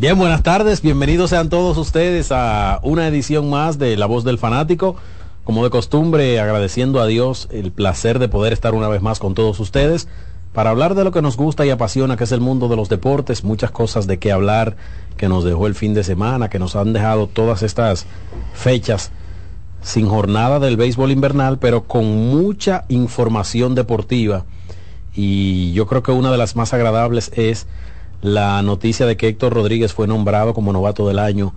Bien, buenas tardes, bienvenidos sean todos ustedes a una edición más de La Voz del Fanático. Como de costumbre, agradeciendo a Dios el placer de poder estar una vez más con todos ustedes para hablar de lo que nos gusta y apasiona, que es el mundo de los deportes, muchas cosas de qué hablar que nos dejó el fin de semana, que nos han dejado todas estas fechas sin jornada del béisbol invernal, pero con mucha información deportiva. Y yo creo que una de las más agradables es la noticia de que Héctor Rodríguez fue nombrado como novato del año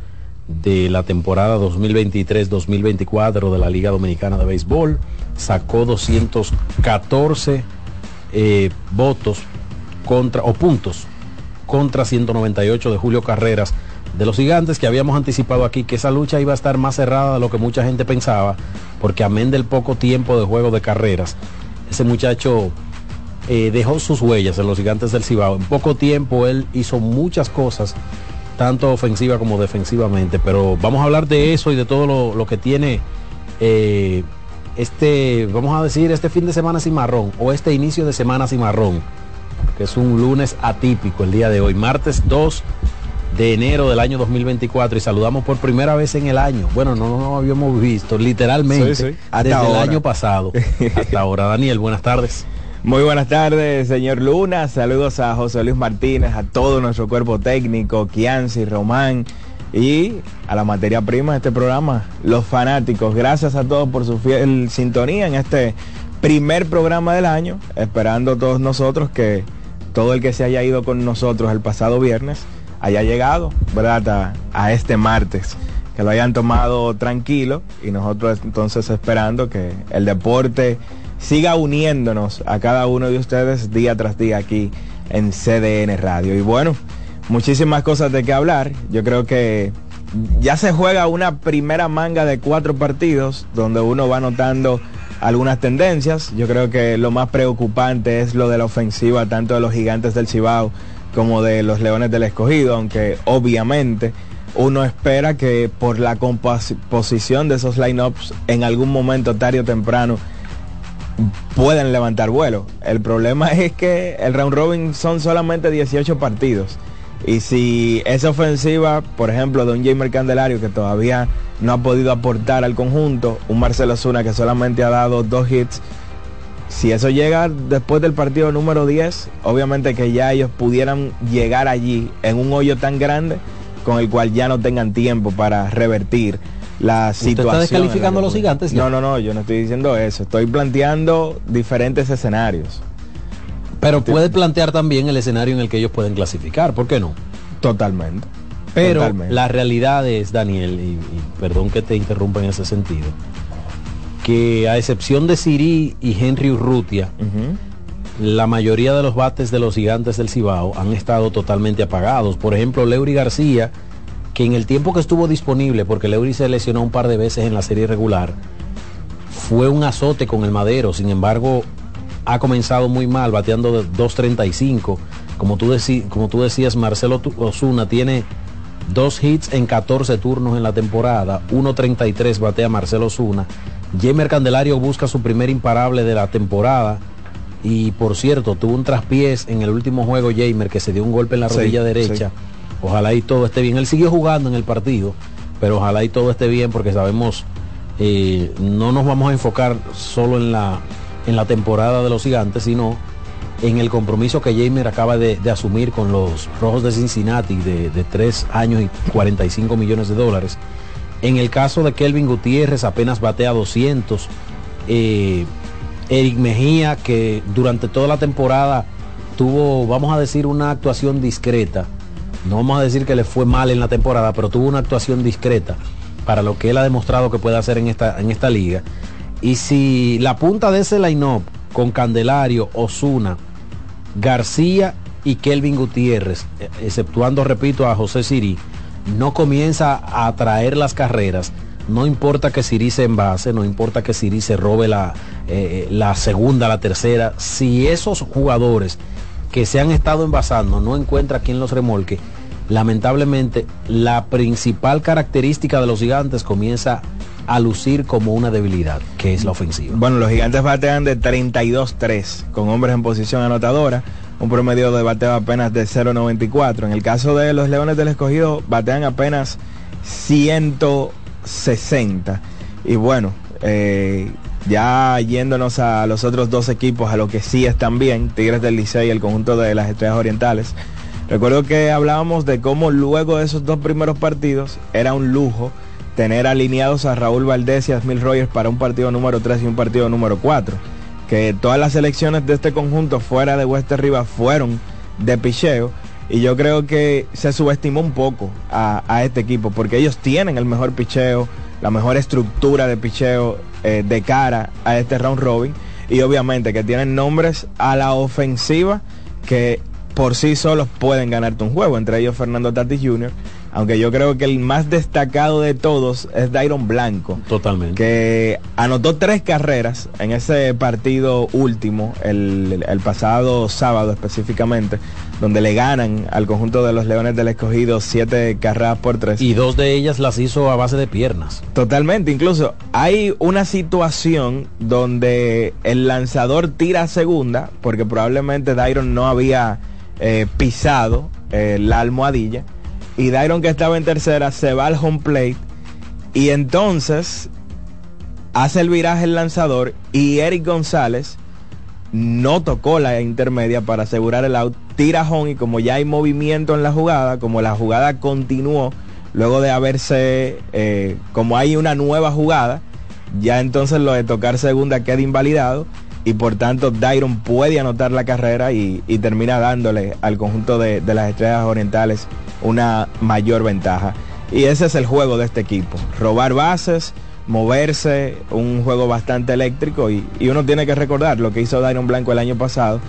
de la temporada 2023-2024 de la Liga Dominicana de Béisbol. Sacó 214 eh, votos contra, o puntos contra 198 de Julio Carreras de los gigantes que habíamos anticipado aquí que esa lucha iba a estar más cerrada de lo que mucha gente pensaba, porque amén del poco tiempo de juego de carreras, ese muchacho eh, dejó sus huellas en los gigantes del Cibao. En poco tiempo él hizo muchas cosas, tanto ofensiva como defensivamente, pero vamos a hablar de eso y de todo lo, que tiene eh, este, vamos a decir, este fin de semana cimarrón o este inicio de semana cimarrón, que es un lunes atípico el día de hoy, martes 2 de enero del año 2024 y saludamos por primera vez en el año. Bueno, no nos habíamos visto literalmente desde el año pasado hasta ahora. Daniel, buenas tardes. Muy buenas tardes, señor Luna. Saludos a José Luis Martínez, a todo nuestro cuerpo técnico, Kianci, Román y a la materia prima de este programa, los fanáticos. Gracias a todos por su fiel sintonía en este primer programa del año, esperando todos nosotros que todo el que se haya ido con nosotros el pasado viernes haya llegado, ¿verdad? A, este martes, que lo hayan tomado tranquilo y nosotros entonces esperando que el deporte siga uniéndonos a cada uno de ustedes día tras día aquí en CDN Radio. Y bueno, muchísimas cosas de qué hablar. Yo creo que ya se juega una primera manga de cuatro partidos donde uno va notando algunas tendencias. Yo creo que lo más preocupante es lo de la ofensiva tanto de los gigantes del Cibao como de los Leones del Escogido, aunque obviamente uno espera que por la composición de esos lineups en algún momento tarde o temprano pueden levantar vuelo. El problema es que el round robin son solamente 18 partidos. Y si esa ofensiva, por ejemplo, de un Jamer Candelario que todavía no ha podido aportar al conjunto, un Marcelo Zuna que solamente ha dado dos hits, si eso llega después del partido número 10, obviamente que ya ellos pudieran llegar allí en un hoyo tan grande con el cual ya no tengan tiempo para revertir la situación. está descalificando a los gigantes? No, no, no, yo no estoy diciendo eso. Estoy planteando diferentes escenarios. Pero puede plantear también el escenario en el que ellos pueden clasificar, ¿por qué no? Totalmente. Pero la realidad es, Daniel, y, perdón que te interrumpa en ese sentido, que a excepción de Siri y Henry Urrutia, la mayoría de los bates de los gigantes del Cibao han estado totalmente apagados. Por ejemplo, Leury García, que en el tiempo que estuvo disponible, porque Leury se lesionó un par de veces en la serie regular, fue un azote con el madero. Sin embargo, ha comenzado muy mal, bateando de 2.35. Como tú, como tú decías, Marcelo Osuna tiene dos hits en 14 turnos en la temporada, 1.33 batea Marcelo Osuna Jamer Candelario busca su primer imparable de la temporada. Y por cierto, tuvo un traspiés en el último juego Jamer que se dio un golpe en la rodilla derecha. Ojalá y todo esté bien. Él siguió jugando en el partido, pero ojalá y todo esté bien porque sabemos, eh, no nos vamos a enfocar solo en la, en la temporada de los gigantes, sino en el compromiso que Jamer acaba de, asumir con los Rojos de Cincinnati de, de 3 años y 45 millones de dólares. En el caso de Kelvin Gutiérrez apenas batea 200. Eh, Eric Mejía, que durante toda la temporada tuvo, vamos a decir, una actuación discreta. No vamos a decir que le fue mal en la temporada, pero tuvo una actuación discreta para lo que él ha demostrado que puede hacer en esta, en esta liga. Y si la punta de ese line-up con Candelario, Osuna, García y Kelvin Gutiérrez, eh, exceptuando, repito, a José Siri, no comienza a traer las carreras, no importa que Siri se envase, no importa que Siri se robe la, eh, la segunda, la tercera, si esos jugadores que se han estado envasando no encuentra quien los remolque, lamentablemente la principal característica de los gigantes comienza a lucir como una debilidad, que es la ofensiva. Bueno, los gigantes batean de 32-3 con hombres en posición anotadora un promedio de bateo apenas de 0.94. En el caso de los Leones del Escogido, batean apenas 160. Y bueno, eh, ya yéndonos a los otros dos equipos, a lo que sí están bien, Tigres del Licey y el conjunto de las Estrellas Orientales. Recuerdo que hablábamos de cómo luego de esos dos primeros partidos era un lujo tener alineados a Raúl Valdés y a Smil Rogers para un partido número 3 y un partido número 4. Que todas las elecciones de este conjunto fuera de Wester Rivas fueron de picheo. Y yo creo que se subestimó un poco a, a este equipo porque ellos tienen el mejor picheo, la mejor estructura de picheo eh, de cara a este round robin. Y obviamente que tienen nombres a la ofensiva que por sí solos pueden ganarte un juego, entre ellos Fernando Tatis Jr., aunque yo creo que el más destacado de todos es Dairon Blanco. Totalmente. Que anotó tres carreras en ese partido último, el, pasado sábado específicamente, donde le ganan al conjunto de los Leones del Escogido siete carreras por tres. Y dos de ellas las hizo a base de piernas. Totalmente, incluso hay una situación donde el lanzador tira a segunda, porque probablemente Dairon no había eh, pisado eh, la almohadilla. Y Dairon que estaba en tercera se va al home plate. Y entonces hace el viraje el lanzador y Eric González no tocó la intermedia para asegurar el out. Tira home y como ya hay movimiento en la jugada, como la jugada continuó, luego de haberse, eh, como hay una nueva jugada, ya entonces lo de tocar segunda queda invalidado y por tanto Dairon puede anotar la carrera y, termina dándole al conjunto de, las estrellas orientales una mayor ventaja. Y ese es el juego de este equipo, robar bases, moverse, un juego bastante eléctrico y, uno tiene que recordar lo que hizo Dairon Blanco el año pasado.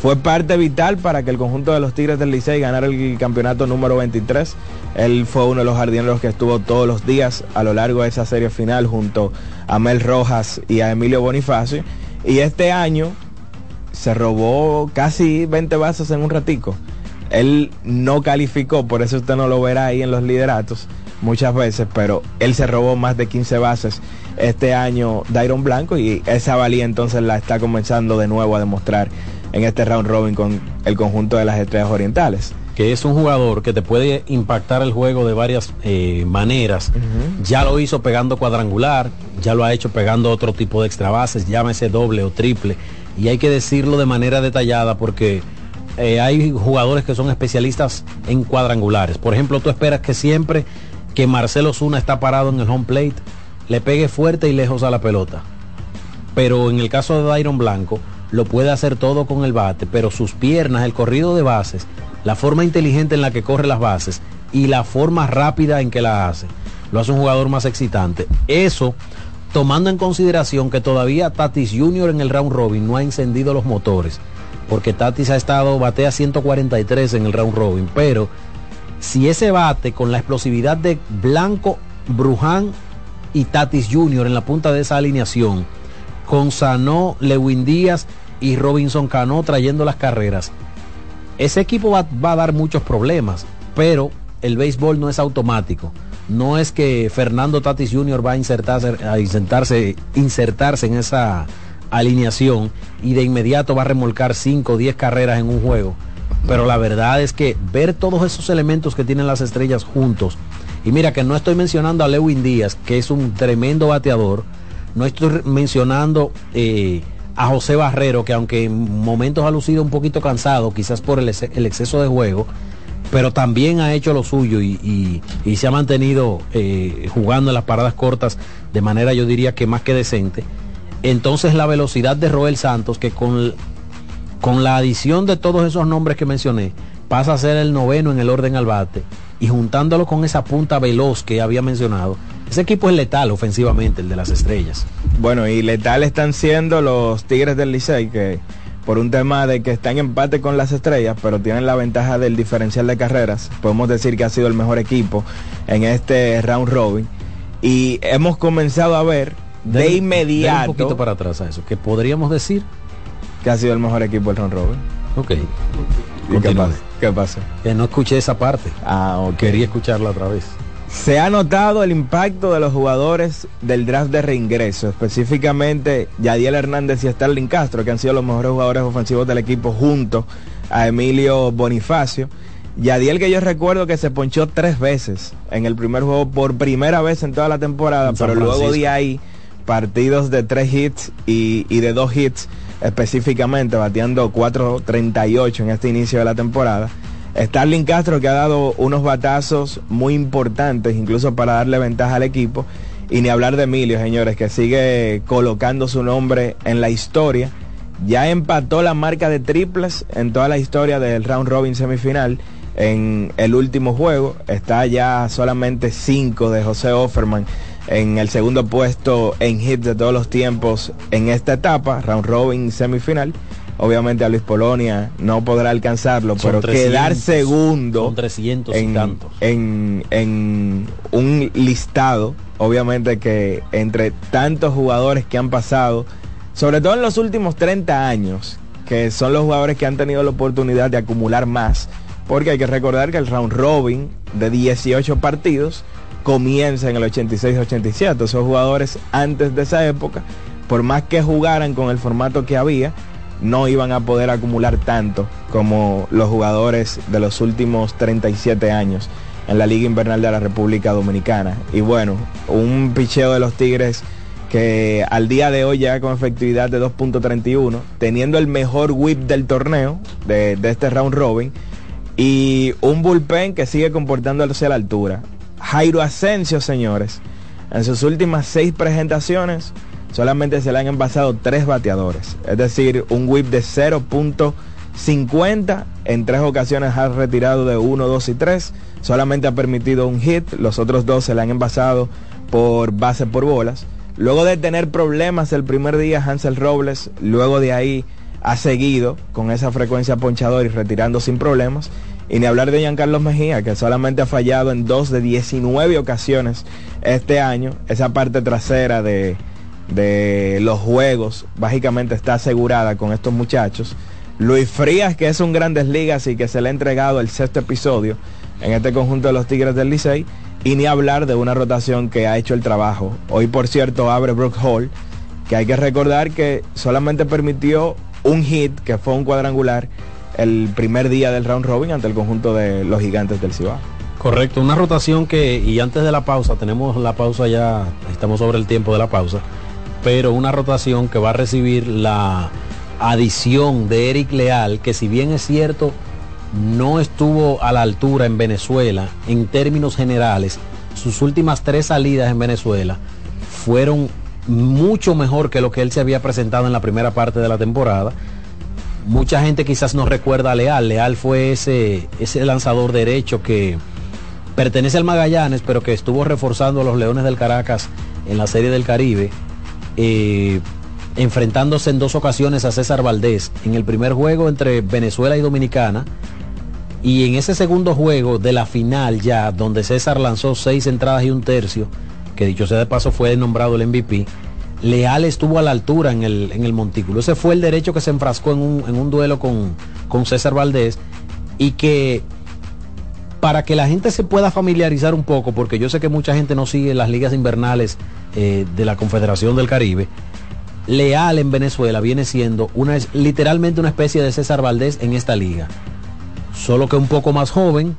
Fue parte vital para que el conjunto de los Tigres del Licey ganara el campeonato número 23. Él fue uno de los jardineros que estuvo todos los días a lo largo de esa serie final junto a Mel Rojas y a Emilio Bonifacio y este año se robó casi 20 bases en un ratico. Él no calificó, por eso usted no lo verá ahí en los lideratos muchas veces, pero él se robó más de 15 bases este año Dairon Blanco y esa valía entonces la está comenzando de nuevo a demostrar en este round robin con el conjunto de las estrellas orientales que es un jugador que te puede impactar el juego de varias eh, maneras. Ya lo hizo pegando cuadrangular, ya lo ha hecho pegando otro tipo de extra bases, llámese doble o triple. Y hay que decirlo de manera detallada porque eh, hay jugadores que son especialistas en cuadrangulares. Por ejemplo, tú esperas que siempre que Marcelo Zuna está parado en el home plate, le pegue fuerte y lejos a la pelota. Pero en el caso de Dairon Blanco, lo puede hacer todo con el bate, pero sus piernas, el corrido de bases, la forma inteligente en la que corre las bases y la forma rápida en que la hace, lo hace un jugador más excitante. Eso, tomando en consideración que todavía Tatis Jr. en el round robin no ha encendido los motores, porque Tatis ha estado, batea 143 en el round robin, pero si ese bate con la explosividad de Blanco, Bruján y Tatis Jr. en la punta de esa alineación, con Sanó, Lewin Díaz y Robinson Cano trayendo las carreras, ese equipo va, a dar muchos problemas, pero el béisbol no es automático. No es que Fernando Tatis Jr. va a insertarse, a insertarse, insertarse en esa alineación y de inmediato va a remolcar 5 o 10 carreras en un juego. Pero la verdad es que ver todos esos elementos que tienen las estrellas juntos, y mira que no estoy mencionando a Lewin Díaz, que es un tremendo bateador, no estoy mencionando eh, a José Barrero, que aunque en momentos ha lucido un poquito cansado, quizás por el, exceso de juego, pero también ha hecho lo suyo y, se ha mantenido eh, jugando en las paradas cortas de manera yo diría que más que decente. Entonces la velocidad de Roel Santos, que con, con la adición de todos esos nombres que mencioné, pasa a ser el noveno en el orden al bate y juntándolo con esa punta veloz que había mencionado, ese equipo es letal ofensivamente, el de las estrellas. Bueno, y letal están siendo los Tigres del Licey, que por un tema de que están en empate con las estrellas, pero tienen la ventaja del diferencial de carreras, podemos decir que ha sido el mejor equipo en este round robin. Y hemos comenzado a ver de, inmediato... un poquito para atrás a eso, que podríamos decir... Que ha sido el mejor equipo del round robin. Ok. qué pasa? ¿Qué pasa? Que no escuché esa parte. Ah, ok. Quería escucharla otra vez. Se ha notado el impacto de los jugadores del draft de reingreso, específicamente Yadiel Hernández y Starling Castro, que han sido los mejores jugadores ofensivos del equipo junto a Emilio Bonifacio. Yadiel que yo recuerdo que se ponchó tres veces en el primer juego por primera vez en toda la temporada, pero luego de ahí partidos de tres hits y, de dos hits específicamente, bateando 4.38 en este inicio de la temporada. Starling Castro que ha dado unos batazos muy importantes, incluso para darle ventaja al equipo. Y ni hablar de Emilio, señores, que sigue colocando su nombre en la historia. Ya empató la marca de triples en toda la historia del round robin semifinal en el último juego. Está ya solamente 5 de José Offerman en el segundo puesto en hits de todos los tiempos en esta etapa, round robin semifinal. Obviamente a Luis Polonia no podrá alcanzarlo, pero quedar segundo 300 en, En, en un listado, obviamente que entre tantos jugadores que han pasado, sobre todo en los últimos 30 años, que son los jugadores que han tenido la oportunidad de acumular más, porque hay que recordar que el round robin de 18 partidos comienza en el 86-87. Esos jugadores antes de esa época, por más que jugaran con el formato que había, no iban a poder acumular tanto como los jugadores de los últimos 37 años en la Liga Invernal de la República Dominicana. Y bueno, un picheo de los Tigres que al día de hoy ya con efectividad de 2.31, teniendo el mejor whip del torneo de, de este round robin y un bullpen que sigue comportándose a la altura. Jairo Asensio, señores, en sus últimas seis presentaciones solamente se le han envasado tres bateadores. Es decir, un whip de 0.50. En tres ocasiones ha retirado de 1, 2 y 3. Solamente ha permitido un hit. Los otros dos se le han envasado por base por bolas. Luego de tener problemas el primer día, Hansel Robles, luego de ahí ha seguido con esa frecuencia ponchadora y retirando sin problemas. Y ni hablar de Giancarlo Mejía, que solamente ha fallado en dos de 19 ocasiones este año. Esa parte trasera de, de los juegos básicamente está asegurada con estos muchachos. Luis Frías, que es un Grandes Ligas y que se le ha entregado el sexto episodio en este conjunto de los Tigres del Licey. Y ni hablar de una rotación que ha hecho el trabajo. Hoy, por cierto, abre Brook Hall, que hay que recordar que solamente permitió un hit, que fue un cuadrangular, el primer día del round robin ante el conjunto de los gigantes del Cibao. Correcto, una rotación que, y antes de la pausa, tenemos la pausa ya, estamos sobre el tiempo de la pausa, pero una rotación que va a recibir la adición de Eric Leal, que si bien es cierto, no estuvo a la altura en Venezuela en términos generales, sus últimas tres salidas en Venezuela fueron mucho mejor que lo que él se había presentado en la primera parte de la temporada. Mucha gente quizás no recuerda a Leal. Leal fue ese, ese lanzador derecho que pertenece al Magallanes, pero que estuvo reforzando a los Leones del Caracas en la Serie del Caribe, eh, enfrentándose en dos ocasiones a César Valdés. En el primer juego entre Venezuela y Dominicana. Y en ese segundo juego de la final ya, donde César lanzó seis entradas y un tercio, que dicho sea de paso fue nombrado el MVP, Leal estuvo a la altura en el, en el montículo. Ese fue el derecho que se enfrascó en un, duelo con, con César Valdés y que para que la gente se pueda familiarizar un poco, porque yo sé que mucha gente no sigue las ligas invernales eh, de la Confederación del Caribe, Leal en Venezuela viene siendo una, literalmente una especie de César Valdés en esta liga. Solo que un poco más joven,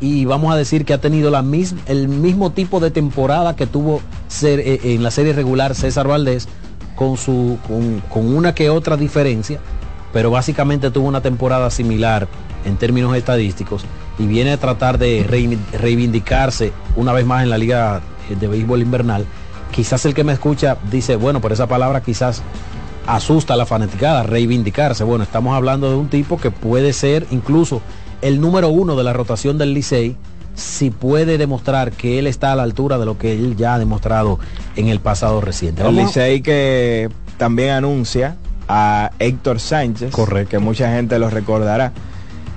y vamos a decir que ha tenido la el mismo tipo de temporada que tuvo eh, en la serie regular César Valdés, con, su, con, una que otra diferencia, pero básicamente tuvo una temporada similar en términos estadísticos y viene a tratar de reivindicarse una vez más en la liga de béisbol invernal. Quizás el que me escucha dice, bueno, por esa palabra quizás asusta a la fanaticada, reivindicarse. Bueno, estamos hablando de un tipo que puede ser incluso el número uno de la rotación del Licey si puede demostrar que él está a la altura de lo que él ya ha demostrado en el pasado reciente. El Licey que también anuncia a Héctor Sánchez, Correcto. que mucha gente lo recordará.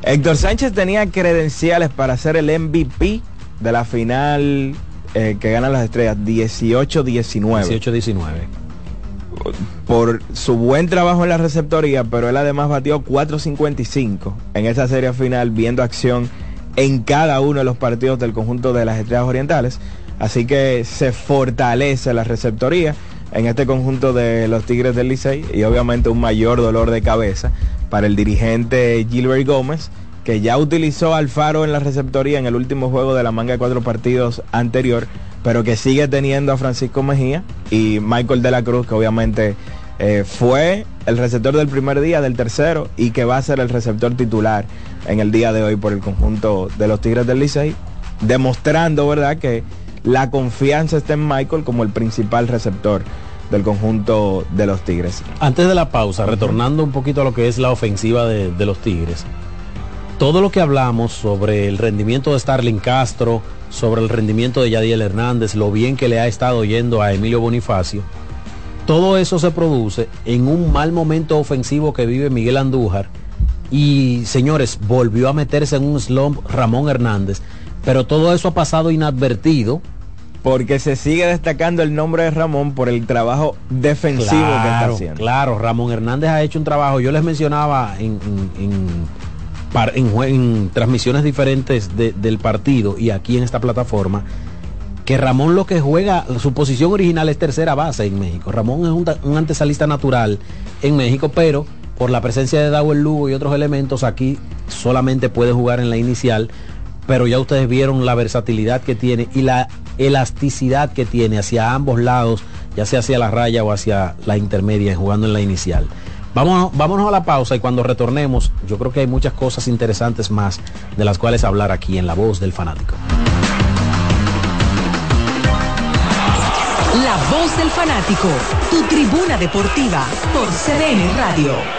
Héctor Sánchez tenía credenciales para ser el MVP de la final eh, que ganan las estrellas 18-19. 18-19 por su buen trabajo en la receptoría, pero él además batió 4.55 en esa serie final, viendo acción en cada uno de los partidos del conjunto de las Estrellas Orientales. Así que se fortalece la receptoría en este conjunto de los Tigres del Licey y obviamente un mayor dolor de cabeza para el dirigente Gilbert Gómez, que ya utilizó Alfaro en la receptoría en el último juego de la manga de cuatro partidos anterior, pero que sigue teniendo a Francisco Mejía y Michael de la Cruz, que obviamente eh, fue el receptor del primer día, del tercero, y que va a ser el receptor titular en el día de hoy por el conjunto de los Tigres del Licey, demostrando, ¿verdad?, que la confianza está en Michael como el principal receptor del conjunto de los Tigres. Antes de la pausa, retornando un poquito a lo que es la ofensiva de, de los Tigres, todo lo que hablamos sobre el rendimiento de Starling Castro, sobre el rendimiento de Yadiel Hernández, lo bien que le ha estado yendo a Emilio Bonifacio, todo eso se produce en un mal momento ofensivo que vive Miguel Andújar. Y señores, volvió a meterse en un slump Ramón Hernández. Pero todo eso ha pasado inadvertido. Porque se sigue destacando el nombre de Ramón por el trabajo defensivo que está haciendo. Claro, Ramón Hernández ha hecho un trabajo. Yo les mencionaba en, en, transmisiones diferentes del partido y aquí en esta plataforma que Ramón lo que juega, su posición original es tercera base en México. Ramón es un, un antesalista natural en México, pero por la presencia de Dawel Lugo y otros elementos, aquí solamente puede jugar en la inicial. Pero ya ustedes vieron la versatilidad que tiene y la elasticidad que tiene hacia ambos lados, ya sea hacia la raya o hacia la intermedia, jugando en la inicial. Vámonos, vámonos a la pausa y cuando retornemos, yo creo que hay muchas cosas interesantes más de las cuales hablar aquí en La Voz del Fanático. La voz del fanático, tu tribuna deportiva por CDN Radio.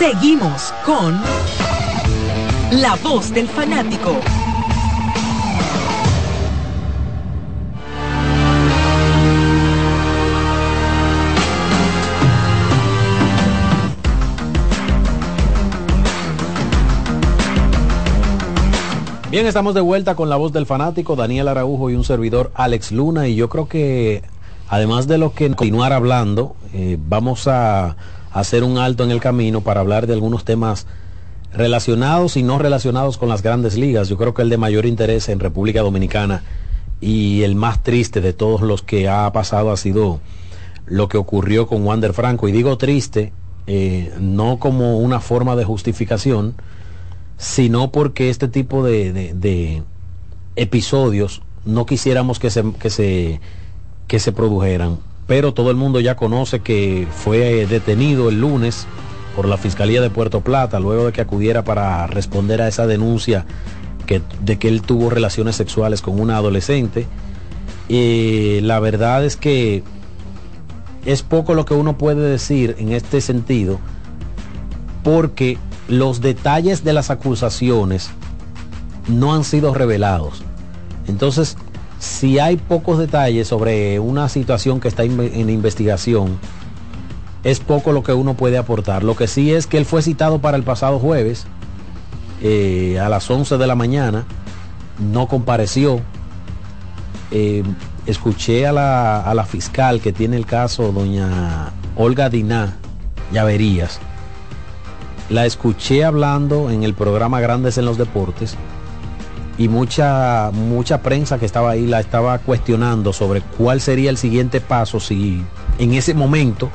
Seguimos con La Voz del Fanático. Bien, estamos de vuelta con la voz del fanático Daniel Araujo y un servidor Alex Luna y yo creo que además de lo que continuar hablando, eh, vamos a hacer un alto en el camino para hablar de algunos temas relacionados y no relacionados con las grandes ligas. Yo creo que el de mayor interés en República Dominicana y el más triste de todos los que ha pasado ha sido lo que ocurrió con Wander Franco. Y digo triste, eh, no como una forma de justificación, sino porque este tipo de, episodios no quisiéramos que se, que, se, que se produjeran. Pero todo el mundo ya conoce que fue detenido el lunes por la Fiscalía de Puerto Plata luego de que acudiera para responder a esa denuncia que, de que él tuvo relaciones sexuales con una adolescente. y la verdad es que es poco lo que uno puede decir en este sentido porque los detalles de las acusaciones no han sido revelados. Entonces, si hay pocos detalles sobre una situación que está en investigación, es poco lo que uno puede aportar. Lo que sí es que él fue citado para el pasado jueves eh, a las 11 de la mañana, no compareció. Eh, escuché a la, a la, fiscal que tiene el caso, doña Olga Diná Llaverías, la escuché hablando en el programa Grandes en los Deportes y mucha, mucha prensa que estaba ahí la estaba cuestionando sobre cuál sería el siguiente paso si en ese momento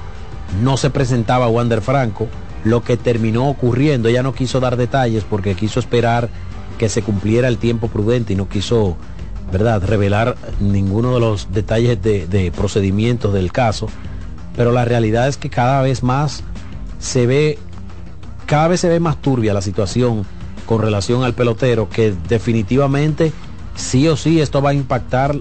no se presentaba Wander Franco, lo que terminó ocurriendo. Ella no quiso dar detalles porque quiso esperar que se cumpliera el tiempo prudente y no quiso, ¿verdad?, revelar ninguno de los detalles de, de procedimientos del caso. Pero la realidad es que cada vez más se ve cada vez se ve más turbia la situación con relación al pelotero, que definitivamente sí o sí esto va a impactar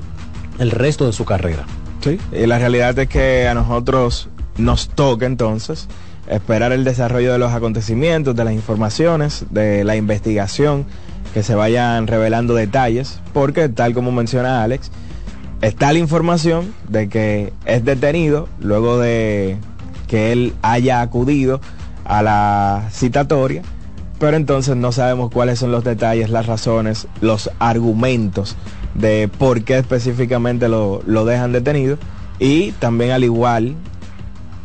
el resto de su carrera. Sí, y la realidad es que a nosotros nos toca entonces esperar el desarrollo de los acontecimientos, de las informaciones, de la investigación, que se vayan revelando detalles, porque tal como menciona Alex, está la información de que es detenido luego de que él haya acudido a la citatoria, pero entonces no sabemos cuáles son los detalles, las razones, los argumentos de por qué específicamente lo, dejan detenido. Y también al igual,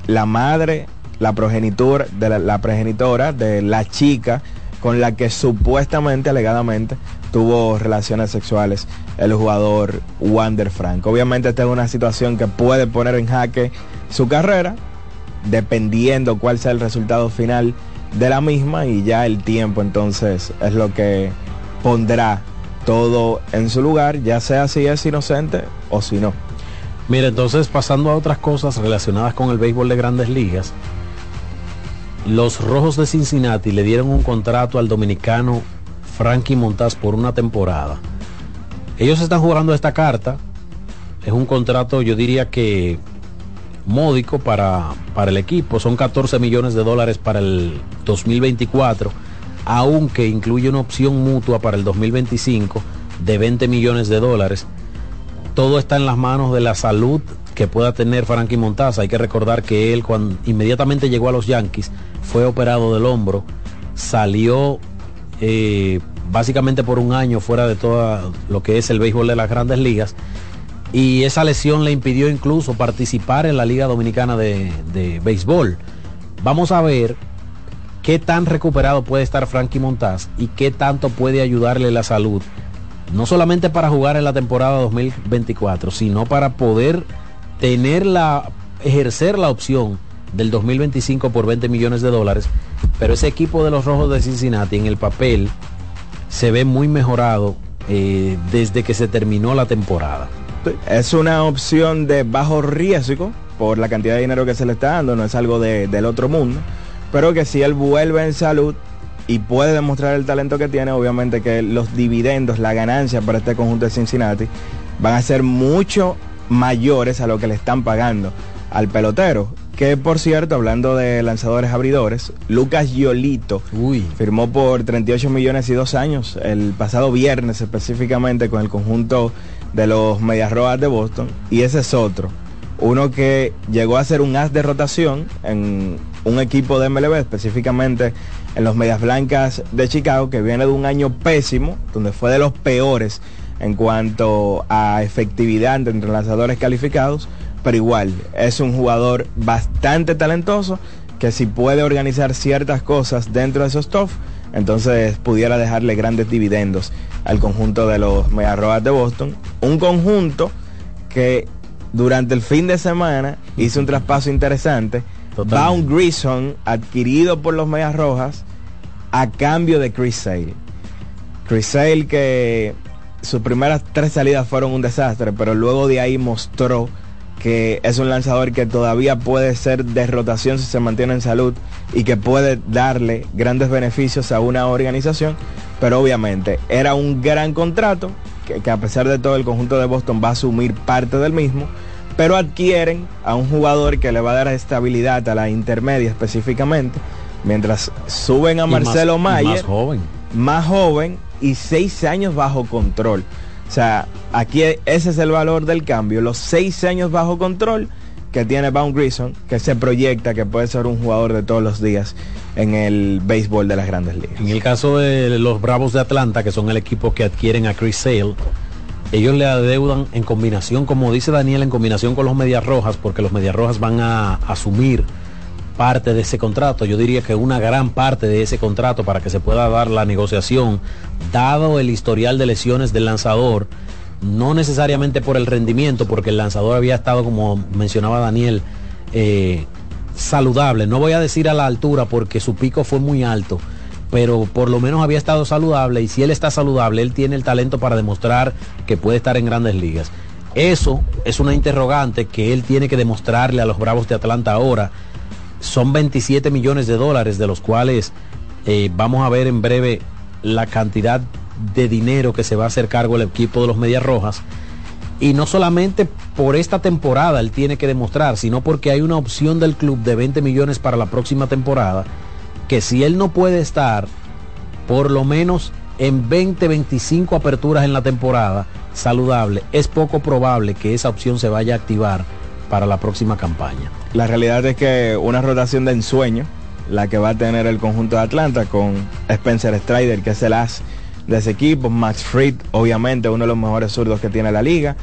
la madre, la progenitora, de la, la progenitora de la chica con la que supuestamente, alegadamente, tuvo relaciones sexuales el jugador Wander Frank. Obviamente esta es una situación que puede poner en jaque su carrera, dependiendo cuál sea el resultado final de la misma y ya el tiempo entonces es lo que pondrá todo en su lugar, ya sea si es inocente o si no. Mira, entonces pasando a otras cosas relacionadas con el béisbol de grandes ligas, los Rojos de Cincinnati le dieron un contrato al dominicano Frankie Montaz por una temporada. Ellos están jugando esta carta, es un contrato yo diría que módico para, para el equipo. Son 14 millones de dólares para el 2024, aunque incluye una opción mutua para el 2025 de 20 millones de dólares. Todo está en las manos de la salud que pueda tener Frankie Montaza. Hay que recordar que él cuando inmediatamente llegó a los Yankees fue operado del hombro, salió eh, básicamente por un año fuera de todo lo que es el béisbol de las grandes ligas y esa lesión le impidió incluso participar en la Liga Dominicana de, Béisbol. Vamos a ver qué tan recuperado puede estar Frankie Montaz y qué tanto puede ayudarle la salud, no solamente para jugar en la temporada 2024, sino para poder tener la, ejercer la opción del 2025 por 20 millones de dólares, pero ese equipo de los Rojos de Cincinnati en el papel se ve muy mejorado eh, desde que se terminó la temporada. Es una opción de bajo riesgo por la cantidad de dinero que se le está dando, no es algo del otro mundo, pero que si él vuelve en salud y puede demostrar el talento que tiene, obviamente que los dividendos, la ganancia para este conjunto de Cincinnati van a ser mucho mayores a lo que le están pagando al pelotero. Que por cierto, hablando de lanzadores abridores, Lucas Yolito firmó por 38 millones y dos años el pasado viernes específicamente con el conjunto de los Medias Rojas de Boston. Y ese es otro. Uno que llegó a ser un as de rotación en un equipo de MLB, específicamente en los Medias Blancas de Chicago, que viene de un año pésimo, donde fue de los peores en cuanto a efectividad entre lanzadores calificados, pero igual es un jugador bastante talentoso que si puede organizar ciertas cosas dentro de esos stuff, entonces pudiera dejarle grandes dividendos al conjunto de los Medias de Boston. Un conjunto que durante el fin de semana hizo un traspaso interesante. Bound Grison adquirido por los Medias Rojas a cambio de Chris Sale. Chris Sale que sus primeras tres salidas fueron un desastre, pero luego de ahí mostró que es un lanzador que todavía puede ser de rotación si se mantiene en salud y que puede darle grandes beneficios a una organización, pero obviamente era un gran contrato que, a pesar de todo el conjunto de Boston va a asumir parte del mismo, pero adquieren a un jugador que le va a dar estabilidad a la intermedia específicamente, mientras suben a Marcelo Mayer, más joven. más joven y seis años bajo control. O sea, aquí ese es el valor del cambio, los seis años bajo control que tiene Bound Grison, que se proyecta que puede ser un jugador de todos los días en el béisbol de las grandes ligas. En el caso de los Bravos de Atlanta, que son el equipo que adquieren a Chris Sale, ellos le adeudan en combinación, como dice Daniel, en combinación con los Medias Rojas, porque los Medias Rojas van a asumir parte de ese contrato, yo diría que una gran parte de ese contrato para que se pueda dar la negociación, dado el historial de lesiones del lanzador, no necesariamente por el rendimiento, porque el lanzador había estado, como mencionaba Daniel, eh, saludable. No voy a decir a la altura porque su pico fue muy alto, pero por lo menos había estado saludable y si él está saludable, él tiene el talento para demostrar que puede estar en grandes ligas. Eso es una interrogante que él tiene que demostrarle a los Bravos de Atlanta ahora son 27 millones de dólares, de los cuales eh, vamos a ver en breve la cantidad de dinero que se va a hacer cargo el equipo de los Medias Rojas. Y no solamente por esta temporada él tiene que demostrar, sino porque hay una opción del club de 20 millones para la próxima temporada, que si él no puede estar por lo menos en 20, 25 aperturas en la temporada saludable, es poco probable que esa opción se vaya a activar para la próxima campaña. La realidad es que una rotación de ensueño, la que va a tener el conjunto de Atlanta con Spencer Strider, que es el as de ese equipo, Max Fried, obviamente uno de los mejores zurdos que tiene la liga.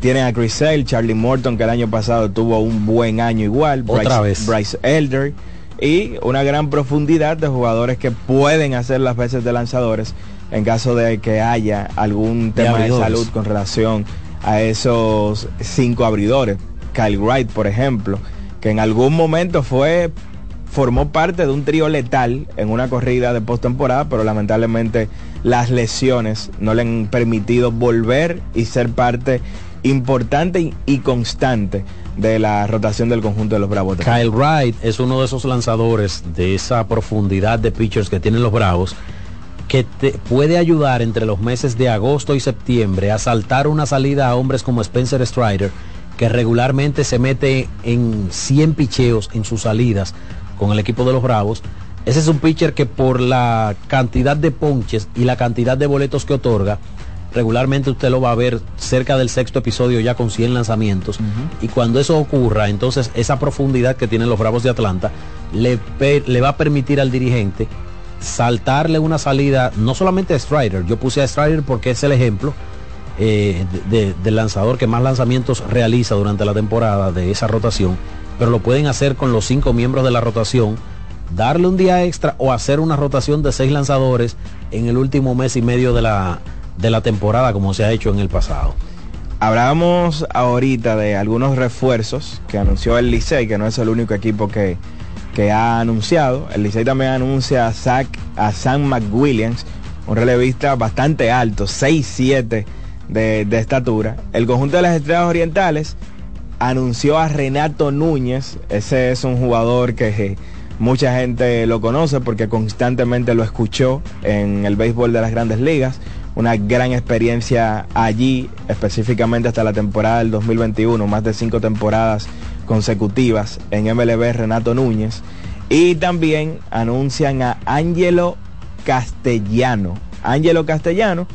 Tienen a Chris Sale, Charlie Morton, que el año pasado tuvo un buen año igual. Otra vez. Bryce Elder. Y una gran profundidad de jugadores que pueden hacer las veces de lanzadores en caso de que haya algún tema de salud con relación a esos cinco abridores. Kyle Wright, por ejemplo, que en algún momento fue formó parte de un trío letal en una corrida de postemporada, pero lamentablemente las lesiones no le han permitido volver y ser parte importante y constante de la rotación del conjunto de los Bravos. Kyle Wright es uno de esos lanzadores de esa profundidad de pitchers que tienen los Bravos que te puede ayudar entre los meses de agosto y septiembre a saltar una salida a hombres como Spencer Strider que regularmente se mete en 100 picheos en sus salidas con el equipo de los Bravos. Ese es un pitcher que por la cantidad de ponches y la cantidad de boletos que otorga, regularmente usted lo va a ver cerca del sexto episodio ya con 100 lanzamientos. Y cuando eso ocurra, entonces esa profundidad que tienen los Bravos de Atlanta le, le va a permitir al dirigente saltarle una salida, no solamente a Strider, yo puse a Strider porque es el ejemplo, eh, del lanzador que más lanzamientos realiza durante la temporada de esa rotación, pero lo pueden hacer con los cinco miembros de la rotación, darle un día extra o hacer una rotación de seis lanzadores en el último mes y medio de la, de la temporada como se ha hecho en el pasado. Hablábamos ahorita de algunos refuerzos que anunció el Licey, que no es el único equipo que, que ha anunciado. El Licey también anuncia a, Zach, a Sam McWilliams, un relevista bastante alto, 6'7 de, estatura. El conjunto de las Estrellas Orientales anunció a Renato Núñez. Ese es un jugador que mucha gente lo conoce porque constantemente lo escuchó en el béisbol de las grandes ligas. Una gran experiencia allí, específicamente hasta la temporada del 2021, más de cinco temporadas consecutivas en MLB Renato Núñez. Y también anuncian a Ángelo Castellano. Ángelo Castellano,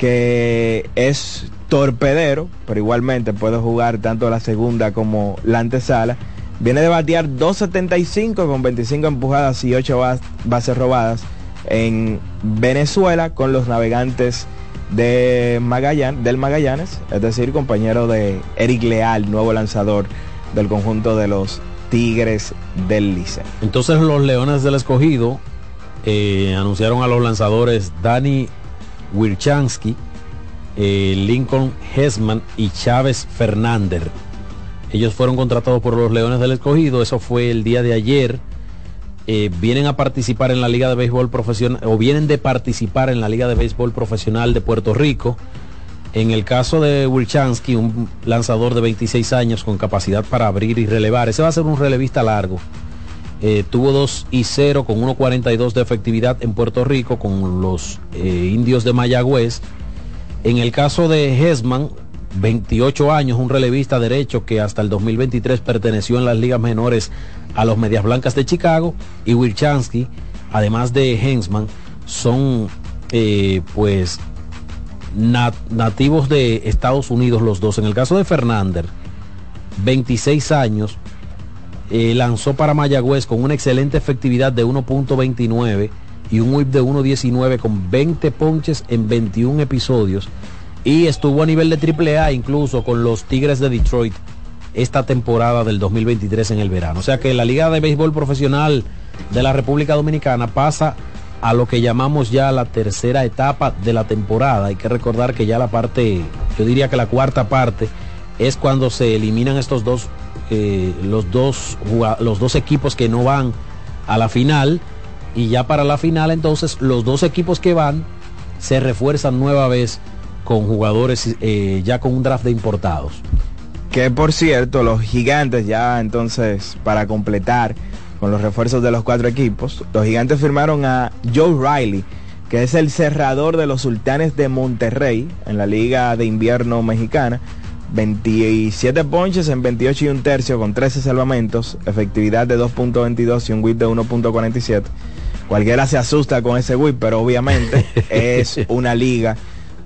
que es torpedero, pero igualmente puede jugar tanto la segunda como la antesala. Viene de batear 2.75 con 25 empujadas y 8 bases robadas en Venezuela con los navegantes de Magallanes, del Magallanes, es decir, compañero de Eric Leal, nuevo lanzador del conjunto de los Tigres del Lice. Entonces los Leones del Escogido eh, anunciaron a los lanzadores Dani Wirchansky, eh, Lincoln Hesman y Chávez Fernández. Ellos fueron contratados por los Leones del Escogido, eso fue el día de ayer. Eh, vienen a participar en la Liga de Béisbol Profesional, o vienen de participar en la Liga de Béisbol Profesional de Puerto Rico. En el caso de Wilchansky, un lanzador de 26 años con capacidad para abrir y relevar, ese va a ser un relevista largo. Eh, tuvo 2 y 0 con 1.42 de efectividad en Puerto Rico con los eh, indios de Mayagüez. En el caso de Hesman, 28 años, un relevista derecho que hasta el 2023 perteneció en las ligas menores a los Medias Blancas de Chicago y Wilchansky, además de Hensman, son eh, pues nativos de Estados Unidos los dos. En el caso de Fernández, 26 años, eh, lanzó para Mayagüez con una excelente efectividad de 1.29 y un whip de 1.19 con 20 ponches en 21 episodios y estuvo a nivel de AAA incluso con los Tigres de Detroit esta temporada del 2023 en el verano. O sea que la Liga de Béisbol Profesional de la República Dominicana pasa a lo que llamamos ya la tercera etapa de la temporada. Hay que recordar que ya la parte, yo diría que la cuarta parte, es cuando se eliminan estos dos, eh, los dos, los dos equipos que no van a la final. Y ya para la final entonces los dos equipos que van se refuerzan nueva vez con jugadores eh, ya con un draft de importados. Que por cierto, los gigantes ya entonces para completar con los refuerzos de los cuatro equipos, los gigantes firmaron a Joe Riley, que es el cerrador de los sultanes de Monterrey en la Liga de Invierno Mexicana. 27 ponches en 28 y un tercio con 13 salvamentos, efectividad de 2.22 y un whip de 1.47. Cualquiera se asusta con ese whip, pero obviamente es una liga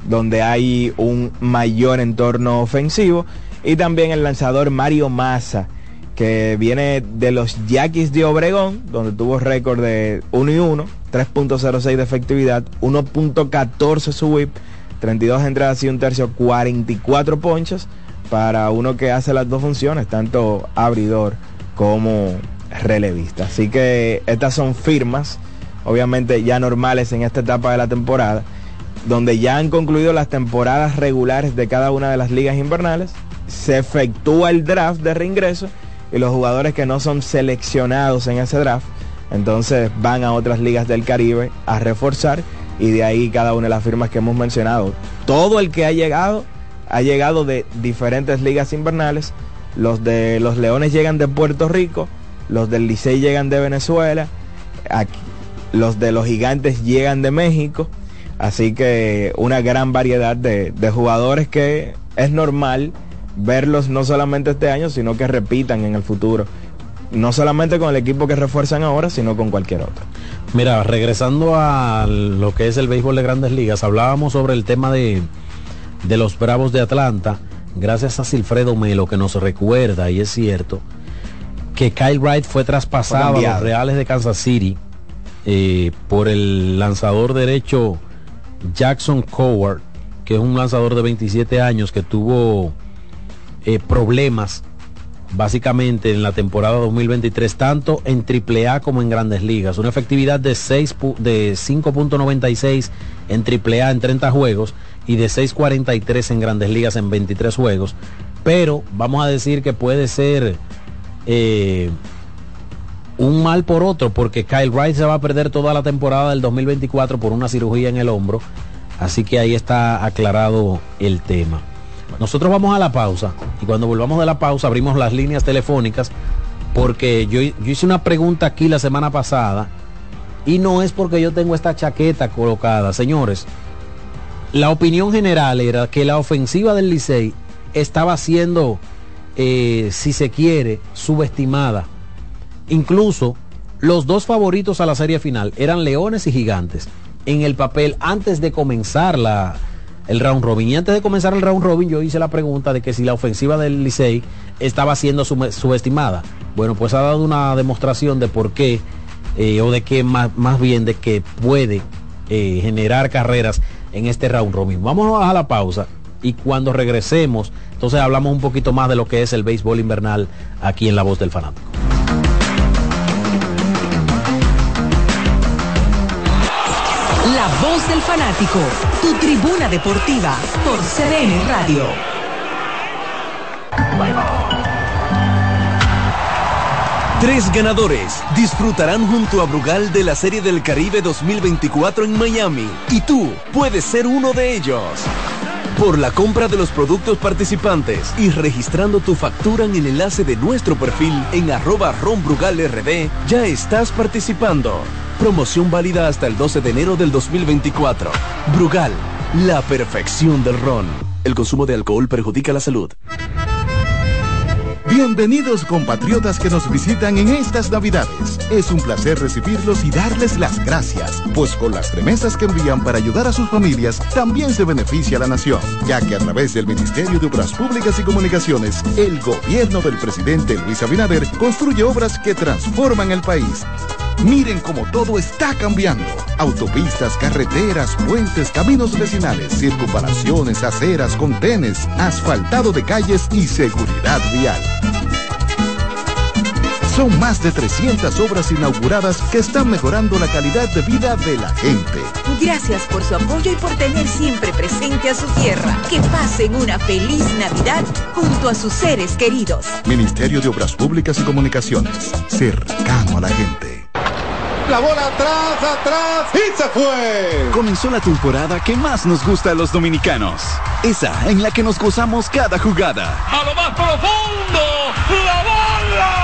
donde hay un mayor entorno ofensivo. Y también el lanzador Mario Massa, que viene de los Yaquis de Obregón, donde tuvo récord de 1 y 1, 3.06 de efectividad, 1.14 su whip, 32 entradas y un tercio, 44 ponches para uno que hace las dos funciones, tanto abridor como relevista. Así que estas son firmas, obviamente ya normales en esta etapa de la temporada donde ya han concluido las temporadas regulares de cada una de las ligas invernales, se efectúa el draft de reingreso y los jugadores que no son seleccionados en ese draft, entonces van a otras ligas del Caribe a reforzar y de ahí cada una de las firmas que hemos mencionado. Todo el que ha llegado ha llegado de diferentes ligas invernales. Los de los Leones llegan de Puerto Rico, los del Licey llegan de Venezuela, los de los Gigantes llegan de México Así que una gran variedad de, jugadores que es normal verlos no solamente este año, sino que repitan en el futuro. No solamente con el equipo que refuerzan ahora, sino con cualquier otro. Mira, regresando a lo que es el béisbol de grandes ligas, hablábamos sobre el tema de, de los Bravos de Atlanta, gracias a Silfredo Melo que nos recuerda, y es cierto, que Kyle Wright fue traspasado a los Reales de Kansas City eh, por el lanzador derecho Jackson Coward, que es un lanzador de 27 años que tuvo eh, problemas básicamente en la temporada 2023, tanto en AAA como en grandes ligas. Una efectividad de, de 5.96 en AAA en 30 juegos y de 6.43 en grandes ligas en 23 juegos. Pero vamos a decir que puede ser eh, un mal por otro, porque Kyle Wright se va a perder toda la temporada del 2024 por una cirugía en el hombro. Así que ahí está aclarado el tema. Nosotros vamos a la pausa y cuando volvamos de la pausa abrimos las líneas telefónicas porque yo, hice una pregunta aquí la semana pasada y no es porque yo tengo esta chaqueta colocada. Señores, la opinión general era que la ofensiva del Licey estaba siendo, eh, si se quiere, subestimada Incluso los dos favoritos a la serie final eran Leones y Gigantes en el papel antes de comenzar la, el round robin. Y antes de comenzar el round robin yo hice la pregunta de que si la ofensiva del Licey estaba siendo subestimada. Bueno, pues ha dado una demostración de por qué, eh, o de que más, más bien de que puede eh, generar carreras en este round robin. Vamos a la pausa y cuando regresemos, entonces hablamos un poquito más de lo que es el béisbol invernal aquí en La Voz del Fanático. Fanático, tu tribuna deportiva por CDN Radio. Tres ganadores disfrutarán junto a Brugal de la Serie del Caribe 2024 en Miami y tú puedes ser uno de ellos. Por la compra de los productos participantes y registrando tu factura en el enlace de nuestro perfil en arroba ronbrugalrd, ya estás participando. Promoción válida hasta el 12 de enero del 2024. Brugal, la perfección del ron. El consumo de alcohol perjudica la salud. Bienvenidos compatriotas que nos visitan en estas Navidades. Es un placer recibirlos y darles las gracias, pues con las remesas que envían para ayudar a sus familias, también se beneficia la nación, ya que a través del Ministerio de Obras Públicas y Comunicaciones, el gobierno del presidente Luis Abinader construye obras que transforman el país. Miren cómo todo está cambiando. Autopistas, carreteras, puentes, caminos vecinales, circunvalaciones, aceras, contenes, asfaltado de calles y seguridad vial. Son más de 300 obras inauguradas que están mejorando la calidad de vida de la gente. Gracias por su apoyo y por tener siempre presente a su tierra. Que pasen una feliz Navidad junto a sus seres queridos. Ministerio de Obras Públicas y Comunicaciones, cercano a la gente. La bola atrás, atrás y se fue. Comenzó la temporada que más nos gusta a los dominicanos. Esa en la que nos gozamos cada jugada. A lo más profundo, la bola.